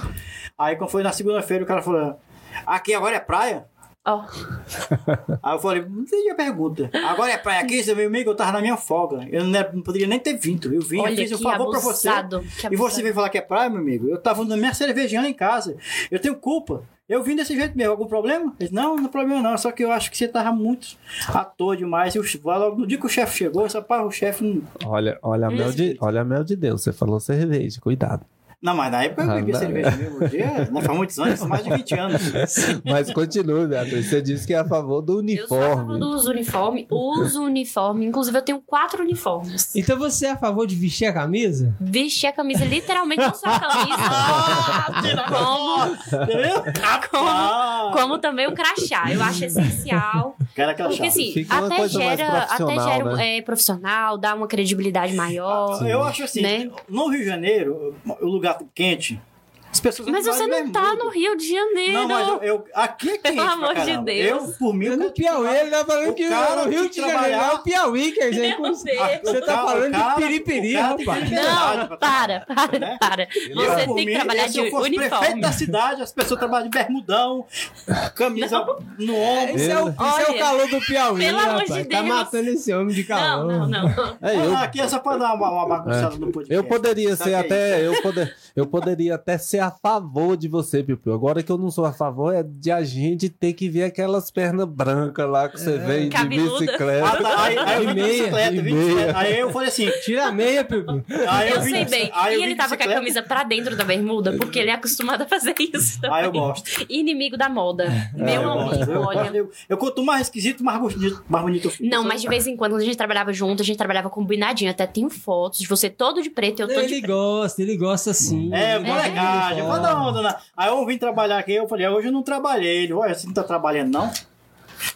Aí quando foi na segunda-feira, o cara falou: Aqui agora é praia? Ó, [LAUGHS] Aí eu falei, não entendi a pergunta. Agora é praia aqui, seu meu amigo, eu tava na minha folga. Eu não, poderia nem ter vindo. Eu vim, eu olha fiz um favor pra você. abusado. E abusado. você veio falar que é praia, meu amigo? Eu tava na minha cervejinha lá em casa. Eu tenho culpa. Eu vim desse jeito mesmo. Algum problema? Ele, não, não é problema não. Só que eu acho que você tava muito à toa demais. E o, logo no dia que o chefe chegou, essa pá, o chefe não. Olha, olha, a mel de, olha a mel de Deus. Você falou cerveja, cuidado. Não, mas na época eu Ah, bebi não. cerveja mesmo. Hoje é- não faz muitos anos, mais de 20 anos. [LAUGHS] Mas continue, Beatriz. Você disse que é a favor do Eu sou a favor uniforme. dos uniformes. Uso uniforme. Inclusive, eu tenho quatro uniformes. Então você é a favor de vestir a camisa? Vestir a camisa, literalmente não só a camisa. [LAUGHS] como, Entendeu? como, Ah, como também o crachá. Eu acho essencial. Cara, aquela Porque assim, Fica uma até gera, até profissional, gera né? é, profissional, dá uma credibilidade maior. Eu acho assim, Né? no Rio de Janeiro, o lugar quente, as pessoas Mas você não tá no Rio de Janeiro. Não, mas eu, eu- aqui é quente Pelo amor de. Deus. Eu, por mim, Eu no Piauí, ele tá falando que o Rio de Janeiro é o Piauí, quer dizer, com-. Você tá cara- falando de piripiri, rapaz. Não, para, para, né? para. Você tem que trabalhar se eu de fosse prefeito uniforme. da cidade, as pessoas trabalham de bermudão, camisa no ombro. Esse é, o, esse é o Olha, calor do Piauí, pelo amor rapaz. de Tá Deus. matando esse homem de calor. Não, não, não. É, eu, aqui é só pra dar uma, uma bagunçada no podcast. eu poderia ser é até. Eu, poder, eu poderia até ser a favor de você, Piu Piu. Agora que eu não sou a favor, é de a gente ter que ver aquelas pernas brancas lá que você vem de Cabeluda. bicicleta. Ah, tá, aí, aí eu vim de meia, bicicleta, vim de meia. bicicleta. Aí eu falei assim, Tira a meia, Pipi. aí eu, Eu sei de- bem. aí E ele de tava com a bicicleta. camisa pra dentro da bermuda, porque ele é acostumado a fazer isso. Ah, eu também. gosto. Inimigo da moda. Meu É, eu gosto. amigo, Eu, olha. eu, eu quanto mais esquisito, mais bonito, mais bonito eu fico. Não, mas de vez em quando, quando a gente trabalhava junto, a gente trabalhava combinadinho. Até tenho fotos de você todo de preto e eu todo de Ele preto. gosta, ele gosta sim. É, molecagem, gosta de vou dar onda. né? Aí eu vim trabalhar aqui, eu falei, ah, hoje eu não trabalhei. Ele, olha, você não tá trabalhando, não?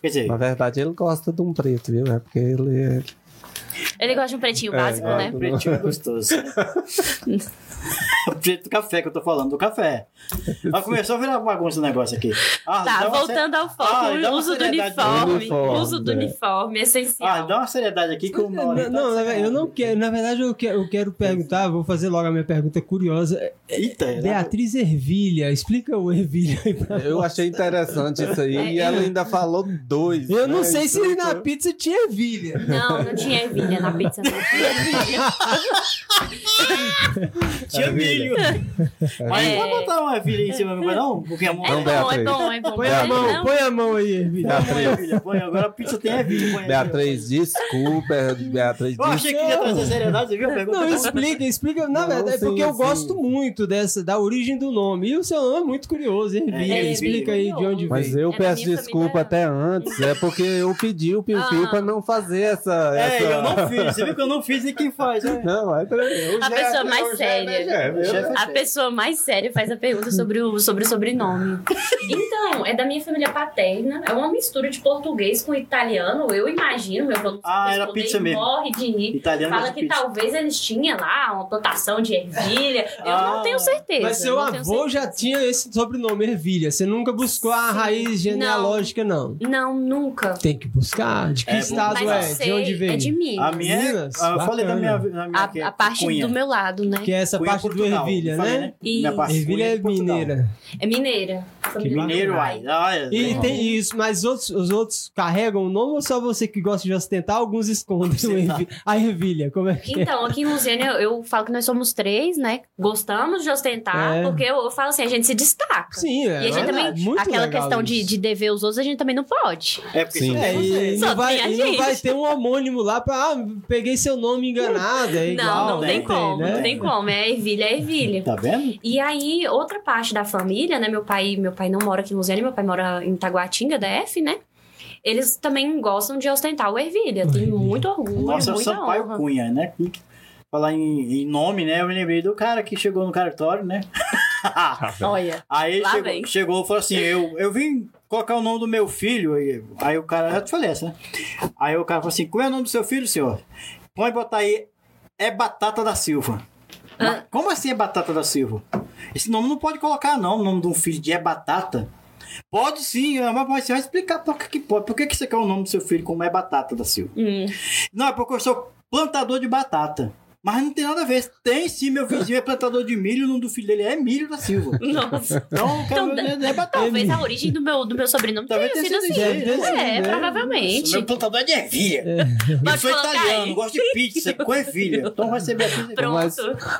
Quer dizer, Na verdade, ele gosta de um preto, viu? É porque ele é. Ele gosta de um pretinho É, básico, é. né? pretinho é gostoso. [LAUGHS] [LAUGHS] o preto do café que eu tô falando, do café. Aí começou a virar bagunça o negócio aqui. Ah, Tá, voltando ao foco, Ah, o uso do uniforme. Uniforme, uso do é. uniforme, Ah, essencial. dá uma seriedade aqui que o Não, tá não, verdade, eu não quero. Na verdade, eu quero, eu quero perguntar, vou fazer logo a minha pergunta curiosa. Eita, é Beatriz Ervilha, explica o Ervilha aí pra Eu achei interessante isso aí. É, e ela ainda falou dois. Eu não né? sei se Então, na pizza tinha ervilha. Não, não tinha ervilha na pizza. Não tinha ervilha. [LAUGHS] Tinha milho. [LAUGHS] Mas É. não vai botar uma filha em cima, não vai não? Porque a mão É Não, bom, é bom, é bom. Põe a Mas mão, não- põe a mão aí, ervilha. Põe, Beatriz. põe. Agora a pizza tem ervilha. põe aí. Beatriz, desculpa. Beatriz, Eu achei que ia trazer seriedade, você viu a pergunta? Não, explica, explica. Na Não, verdade, é porque eu sim. gosto muito dessa, da origem do nome. E o seu nome é muito curioso, Ervilha. É, explica aí de onde Mas veio. eu É peço desculpa até antes. É porque eu pedi o Piu Piu Ah. pra não fazer essa. É, eu não fiz. Você viu que eu não fiz e quem faz? né? Não, vai tranquilo. A pessoa mais é chefe é A chefe. pessoa mais séria faz a pergunta sobre o, sobre o sobrenome. Então, é da minha família paterna. É uma mistura de português com italiano. Eu imagino, meu avô não Ah, era pizza mesmo. morre de rir. Italiano Fala que pizza. talvez eles tinham lá uma plantação de ervilha. Eu Ah. não tenho certeza. Mas seu não avô já tinha esse sobrenome Ervilha. Você nunca buscou a Sim. raiz genealógica, não. Não, nunca. Tem que buscar. De que É, estado Mas é? eu De onde veio? é de Minas. A minha é. Minas, eu falei da minha. Da minha A, que é a parte Cunha. do meu lado, né? Que é essa parte Portugal. do Ervilha, Falei, né? E- Minha parte Ervilha é mineira. É mineira. Família Mineiro, do ai. pai. ai E ai. tem isso, mas outros, os outros carregam o nome ou só você que gosta de ostentar? Alguns escondem o Ostentar. ervi- a ervilha. Como é que é? Então, aqui em Lusiânia, eu, eu falo que nós somos três, né? Gostamos de ostentar, É. porque eu, eu falo assim, a gente se destaca. Sim, é. E a gente também. Muito aquela questão de, isso. de dever os outros, a gente também não pode. É porque Sim. só É, e vocês. não, Só vai, tem a e não gente. vai ter um homônimo lá pra. Ah, peguei seu nome enganado. É igual. não, não tem, tem, como, né? não tem como. É ervilha, é ervilha. Tá vendo? E aí, outra parte da família, né? Meu pai, meu pai não mora aqui em Lusiânia, meu pai mora em Taguatinga, DF, né? Eles também gostam de ostentar o ervilha. Tem muito orgulho, Nossa, muita Sampaio honra. Cunha, né? Falar em, em nome, né? Eu me lembrei do cara que chegou no cartório, né? [LAUGHS] Olha, Aí Lá chegou, vem. chegou e falou assim: eu, eu vim colocar o nome do meu filho. Aí, aí o cara, eu te falei essa, né? Aí o cara falou assim: qual é o nome do seu filho, senhor? Pode botar aí, é Batata da Silva. Mas como assim é Batata da Silva? Esse nome não pode colocar, não, o nome de um filho de é Batata. Pode sim, mas você vai explicar por que, que pode. Por que, que você quer o nome do seu filho como é Batata da Silva? hum, Não, é porque eu sou plantador de batata. Mas não tem nada a ver. Tem sim, meu vizinho é plantador de milho, o nome do filho dele é Milho da Silva. [LAUGHS] nossa. Então, eu quero Então, é batata. Talvez a origem do meu, do meu sobrenome Talvez tenha sido assim. isso aí, né? É, É. provavelmente. Meu plantador é de ervilha. Eu Pode sou italiano, aí. gosto de pizza com ervilha. Então vai ser Beatriz. Pronto. Mas-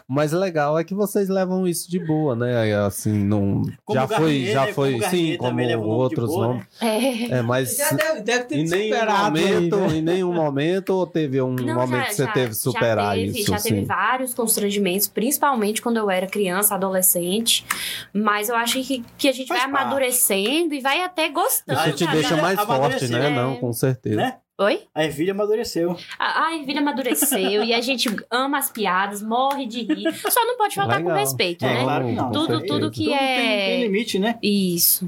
Mas legal é que vocês levam isso de boa, né? Assim, não. Como já foi, já né? foi, Como sim, como outros boa, né? nomes. É. É, mas Já deve, deve ter em nenhum superado aí, momento, né? em nenhum momento, ou teve um Não, momento já- que você já- teve que superar isso? Já teve assim? vários constrangimentos, principalmente quando eu era criança, adolescente. Mas eu acho que, que a gente Faz vai parte. amadurecendo e vai até gostando. Isso te deixa mais forte, né? é. Não, com certeza. Né? Oi? A ervilha amadureceu. A, a ervilha amadureceu e a gente ama as piadas, morre de rir. Só não pode faltar com Legal. respeito, É, né? claro que não. com Tudo- tudo que- Tudo é- tem, tem limite, né? Isso.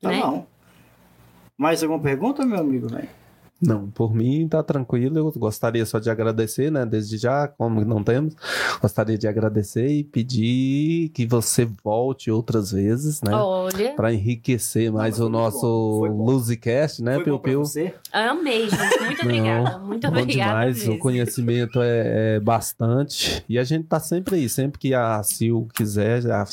Tá né? bom. Mais alguma pergunta, meu amigo? velho? Não, por mim tá tranquilo. Eu gostaria só de agradecer, né? Desde já, como não temos, gostaria de agradecer e pedir que você volte outras vezes, né? Olha, Pra enriquecer mais foi o muito nosso. Luzicast, né, Foi Piu Piu? você? amei, gente. Muito obrigada. Muito Bom obrigada. demais, mesmo. o conhecimento é, é bastante. E a gente tá sempre aí, sempre que a Sil quiser, a,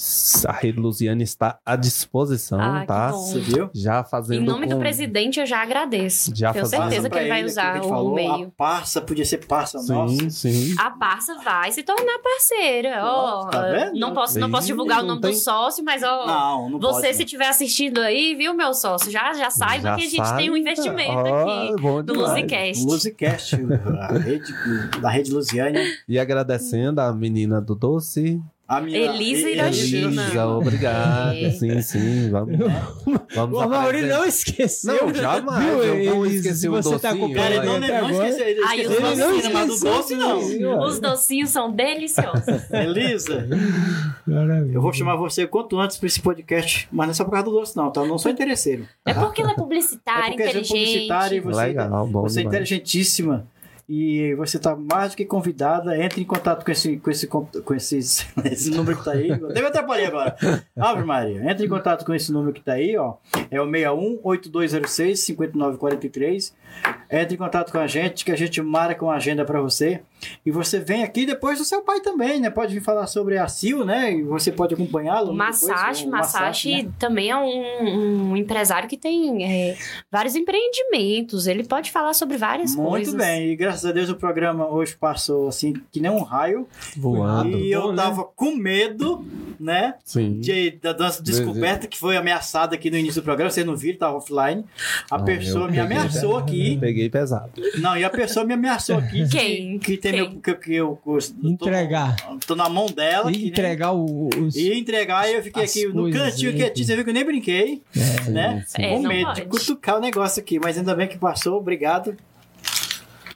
a Rede Luziane está à disposição, Ah, que tá? bom. Você viu? Já Em fazendo nome do com- presidente, eu já agradeço. Já fazendo. Certeza que ele vai que a usar gente o falou, meio. A parça podia ser parça, nossa. Sim, sim. A Barça vai se tornar parceira. Ó, Nossa, tá não posso, não posso divulgar o nome tem- do sócio, mas ó, Não, não você pode. se estiver assistindo aí, viu, meu sócio, já já saiba Já que a gente tem um sabe. investimento Ó, aqui bom do demais. Musicast. Musicast, a rede, da rede Lusiânia. E agradecendo a menina do doce, A minha, Elisa Hiroshima. Elisa, obrigado. É. Sim, sim, vamos. [LAUGHS] vamos O Mauri não esqueceu. Não, jamais, Viu, eu esquecer Se o você tá docinho, Cara, acompanhando ele não, não esqueceu, ele Ai, esqueceu os da Ele não vacina, mas do esqueceu doce não. Os docinhos são deliciosos. Elisa, Maravilha. eu vou chamar você quanto antes pra esse podcast, mas não é só por causa do doce não, tá? Eu não sou interesseiro. É porque ela é É publicitária, porque a gente é publicitária e inteligente. você, Legal, bom você é inteligentíssima. E você está mais do que convidada. Entre em contato com esse, com esse, com esses, [LAUGHS] esse número que tá aí. Até me atrapalhei agora. Ave Maria. Entre em contato com esse número que tá aí, ó. É o 61 8206 5943. Entre em contato com a gente, que a gente marca uma agenda para você. E você vem aqui depois do seu pai também, né? Pode vir falar sobre a Sil, né? E você pode acompanhá-lo. Masashi, Masashi né? também é um, um empresário que tem é, vários empreendimentos. Ele pode falar sobre várias Muito coisas. bem, e graças a Deus o programa hoje passou assim, que nem um raio. Voando. E eu bom, né? tava com medo, né? Sim. De, da nossa descoberta que foi ameaçada aqui no início do programa. Vocês não viram, tava offline. A Ah, pessoa me ameaçou aqui. Peguei pesado. Não, e a pessoa me ameaçou aqui. [LAUGHS] Quem? Que tem Quem? meu. Que, que eu, eu Entregar. Tô, na mão dela. E que nem- entregar o- os... E entregar, e eu fiquei aqui no cantinho né? quietinho, você viu que eu nem brinquei, né? Sim, sim. É, Com medo de pode. cutucar o negócio aqui, mas ainda bem que passou, obrigado.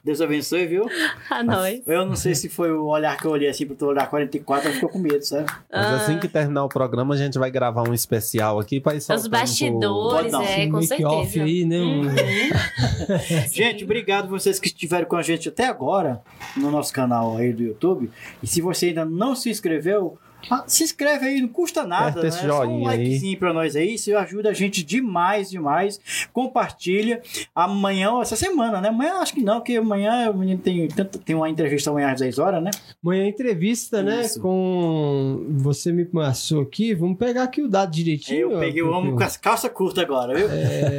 Deus abençoe, viu? [LAUGHS] A nós. Eu não sei se foi o olhar que eu olhei assim pro olhar 44, ela ficou com medo, sabe? Mas Ah. assim que terminar o programa, a gente vai gravar um especial aqui para ir Os bastidores, não. é, com certeza. aí, né? Um- Uhum. [LAUGHS] [LAUGHS] Gente, obrigado vocês que estiveram com a gente até agora no nosso canal aí do YouTube. E se você ainda não se inscreveu, ah, se inscreve aí, não custa nada, Aperta né? Só um joinha aí. likezinho pra nós aí, isso ajuda a gente demais, demais. Compartilha. Amanhã, essa semana, né? Amanhã acho que não, porque amanhã o menino tem, tem uma entrevista amanhã às 10 horas, né? Amanhã entrevista, né? Isso. Com. Você me passou aqui. Vamos pegar aqui o dado direitinho. Eu peguei o homem com as calças curtas agora, viu? É,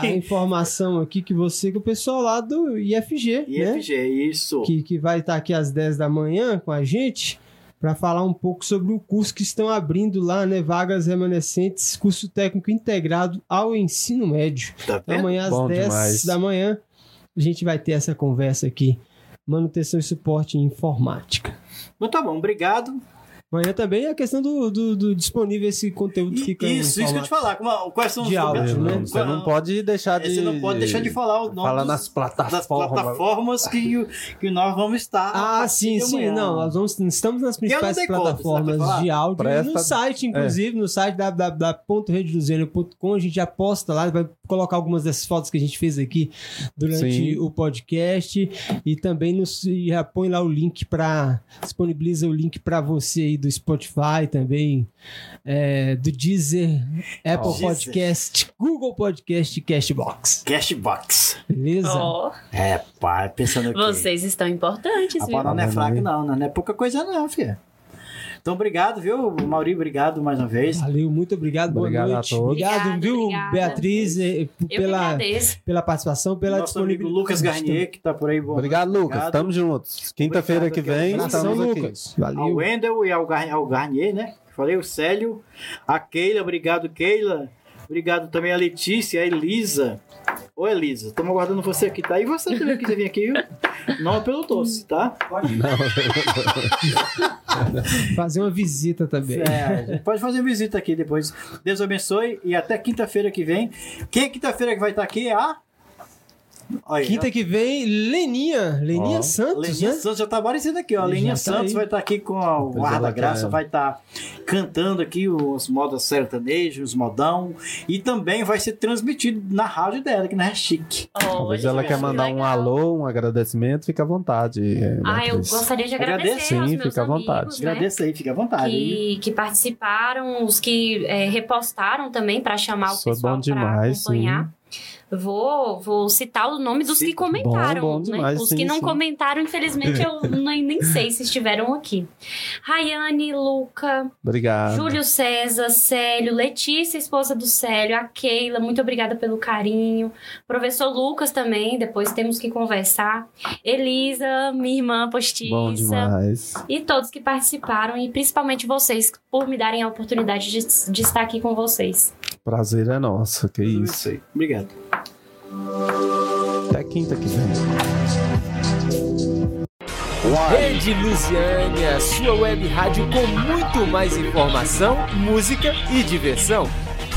a informação aqui que você, que o pessoal lá do IFG, né? IFG, isso. Que, que vai estar aqui às 10 da manhã com a gente para falar um pouco sobre o curso que estão abrindo lá, né? Vagas remanescentes, curso técnico integrado ao ensino médio. Tá Então, amanhã às Bom 10 demais. da manhã a gente vai ter essa conversa aqui. Manutenção e suporte em informática. Então tá bom, obrigado. Amanhã também é a questão do, do, do disponível esse conteúdo E- fica isso, isso que eu te falar. Como, quais são os De áudio, né? Não, Você não pode deixar de. Você não pode deixar de falar o nome Fala dos- nas das plataformas. plataformas que, que nós vamos estar. Ah, sim, sim. Não, nós vamos, estamos nas principais conta, plataformas falar? de áudio. Presta- No site, inclusive, no site www.redeluziana.com, a gente já posta lá, vai colocar algumas dessas fotos que a gente fez aqui durante Sim. o podcast e também nos, e já põe lá o link para disponibiliza o link para você aí do Spotify também, é, do Deezer, Apple Deezer. Podcast, Google Podcast e Cashbox. Cashbox. Beleza? Ó, É, pai, pensando aqui. vocês estão importantes, A viu? não é fraca, aí? não, não é pouca coisa, não, filha. Então, obrigado, viu, Mauri? Obrigado mais uma vez. Valeu, muito obrigado, boa Obrigado a noite. todos. Obrigado, Obrigada, viu, obrigada. Beatriz, eh, pela, pela participação, pela Nosso amigo disponibilidade. Lucas Garnier, que tá por aí. Boa Obrigado, noite, Lucas. Tamo juntos. Quinta-feira que vem, Abração, estamos aqui. Lucas. Ao Valeu. Wendel e ao, ao Garnier, né? Falei, o Célio, a Keila, obrigado, Keila. Obrigado também a Letícia, a Elisa. Ô, Elisa, estamos aguardando você aqui, tá? E você também que você vir aqui, viu? Não é pelo doce, tá? [LAUGHS] Fazer uma visita também. É, pode fazer visita aqui depois. Deus abençoe e até quinta-feira que vem. Quem é quinta-feira que vai estar aqui? é A. Olha, Quinta que vem, Leninha. Leninha Ó, Santos, Leninha né? Santos já tá aparecendo aqui, ó. A Já Leninha tá Santos aí. vai estar aqui com a- o Pois Ar ela da Graça, tá- vai estar cantando aqui os modos sertanejos, os modão, e também vai ser transmitido na rádio dela, que não é chique. Talvez Olha, ela quer mandar um legal. alô, um agradecimento, fica à vontade. Ah, eu gostaria de agradecer Agradeço, aos sim, meus fica à vontade. amigos, né? Agradeço aí, fica à vontade. que, que participaram, os que é, repostaram também para chamar o é pessoal bom para acompanhar. Vou, vou citar o nome dos Cita. que comentaram. Bom, bom né? demais, Os sim, que não sim. comentaram, infelizmente, eu [LAUGHS] nem, nem sei se estiveram aqui. Rayane, Luca, Obrigado. Júlio César, Célio, Letícia, esposa do Célio, a Keila, muito obrigada pelo carinho. Professor Lucas também, depois temos que conversar. Elisa, minha irmã postiça. Bom demais. E todos que participaram, e principalmente vocês, por me darem a oportunidade de, de estar aqui com vocês. Prazer é nosso, que Tudo isso. aí. Obrigado. Até quinta que vem. Rede Lusiânia, sua web rádio com muito mais informação, música e diversão.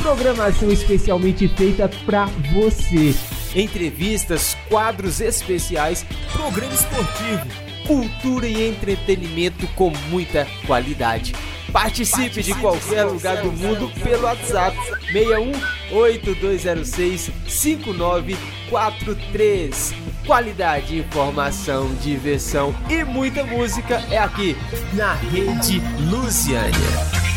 Programação especialmente feita pra você. Entrevistas, quadros especiais, programa esportivo, cultura e entretenimento com muita qualidade. Participe de qualquer lugar do mundo pelo WhatsApp 61 8206 5943. Qualidade, informação, diversão e muita música é aqui na Rede Lusiânia.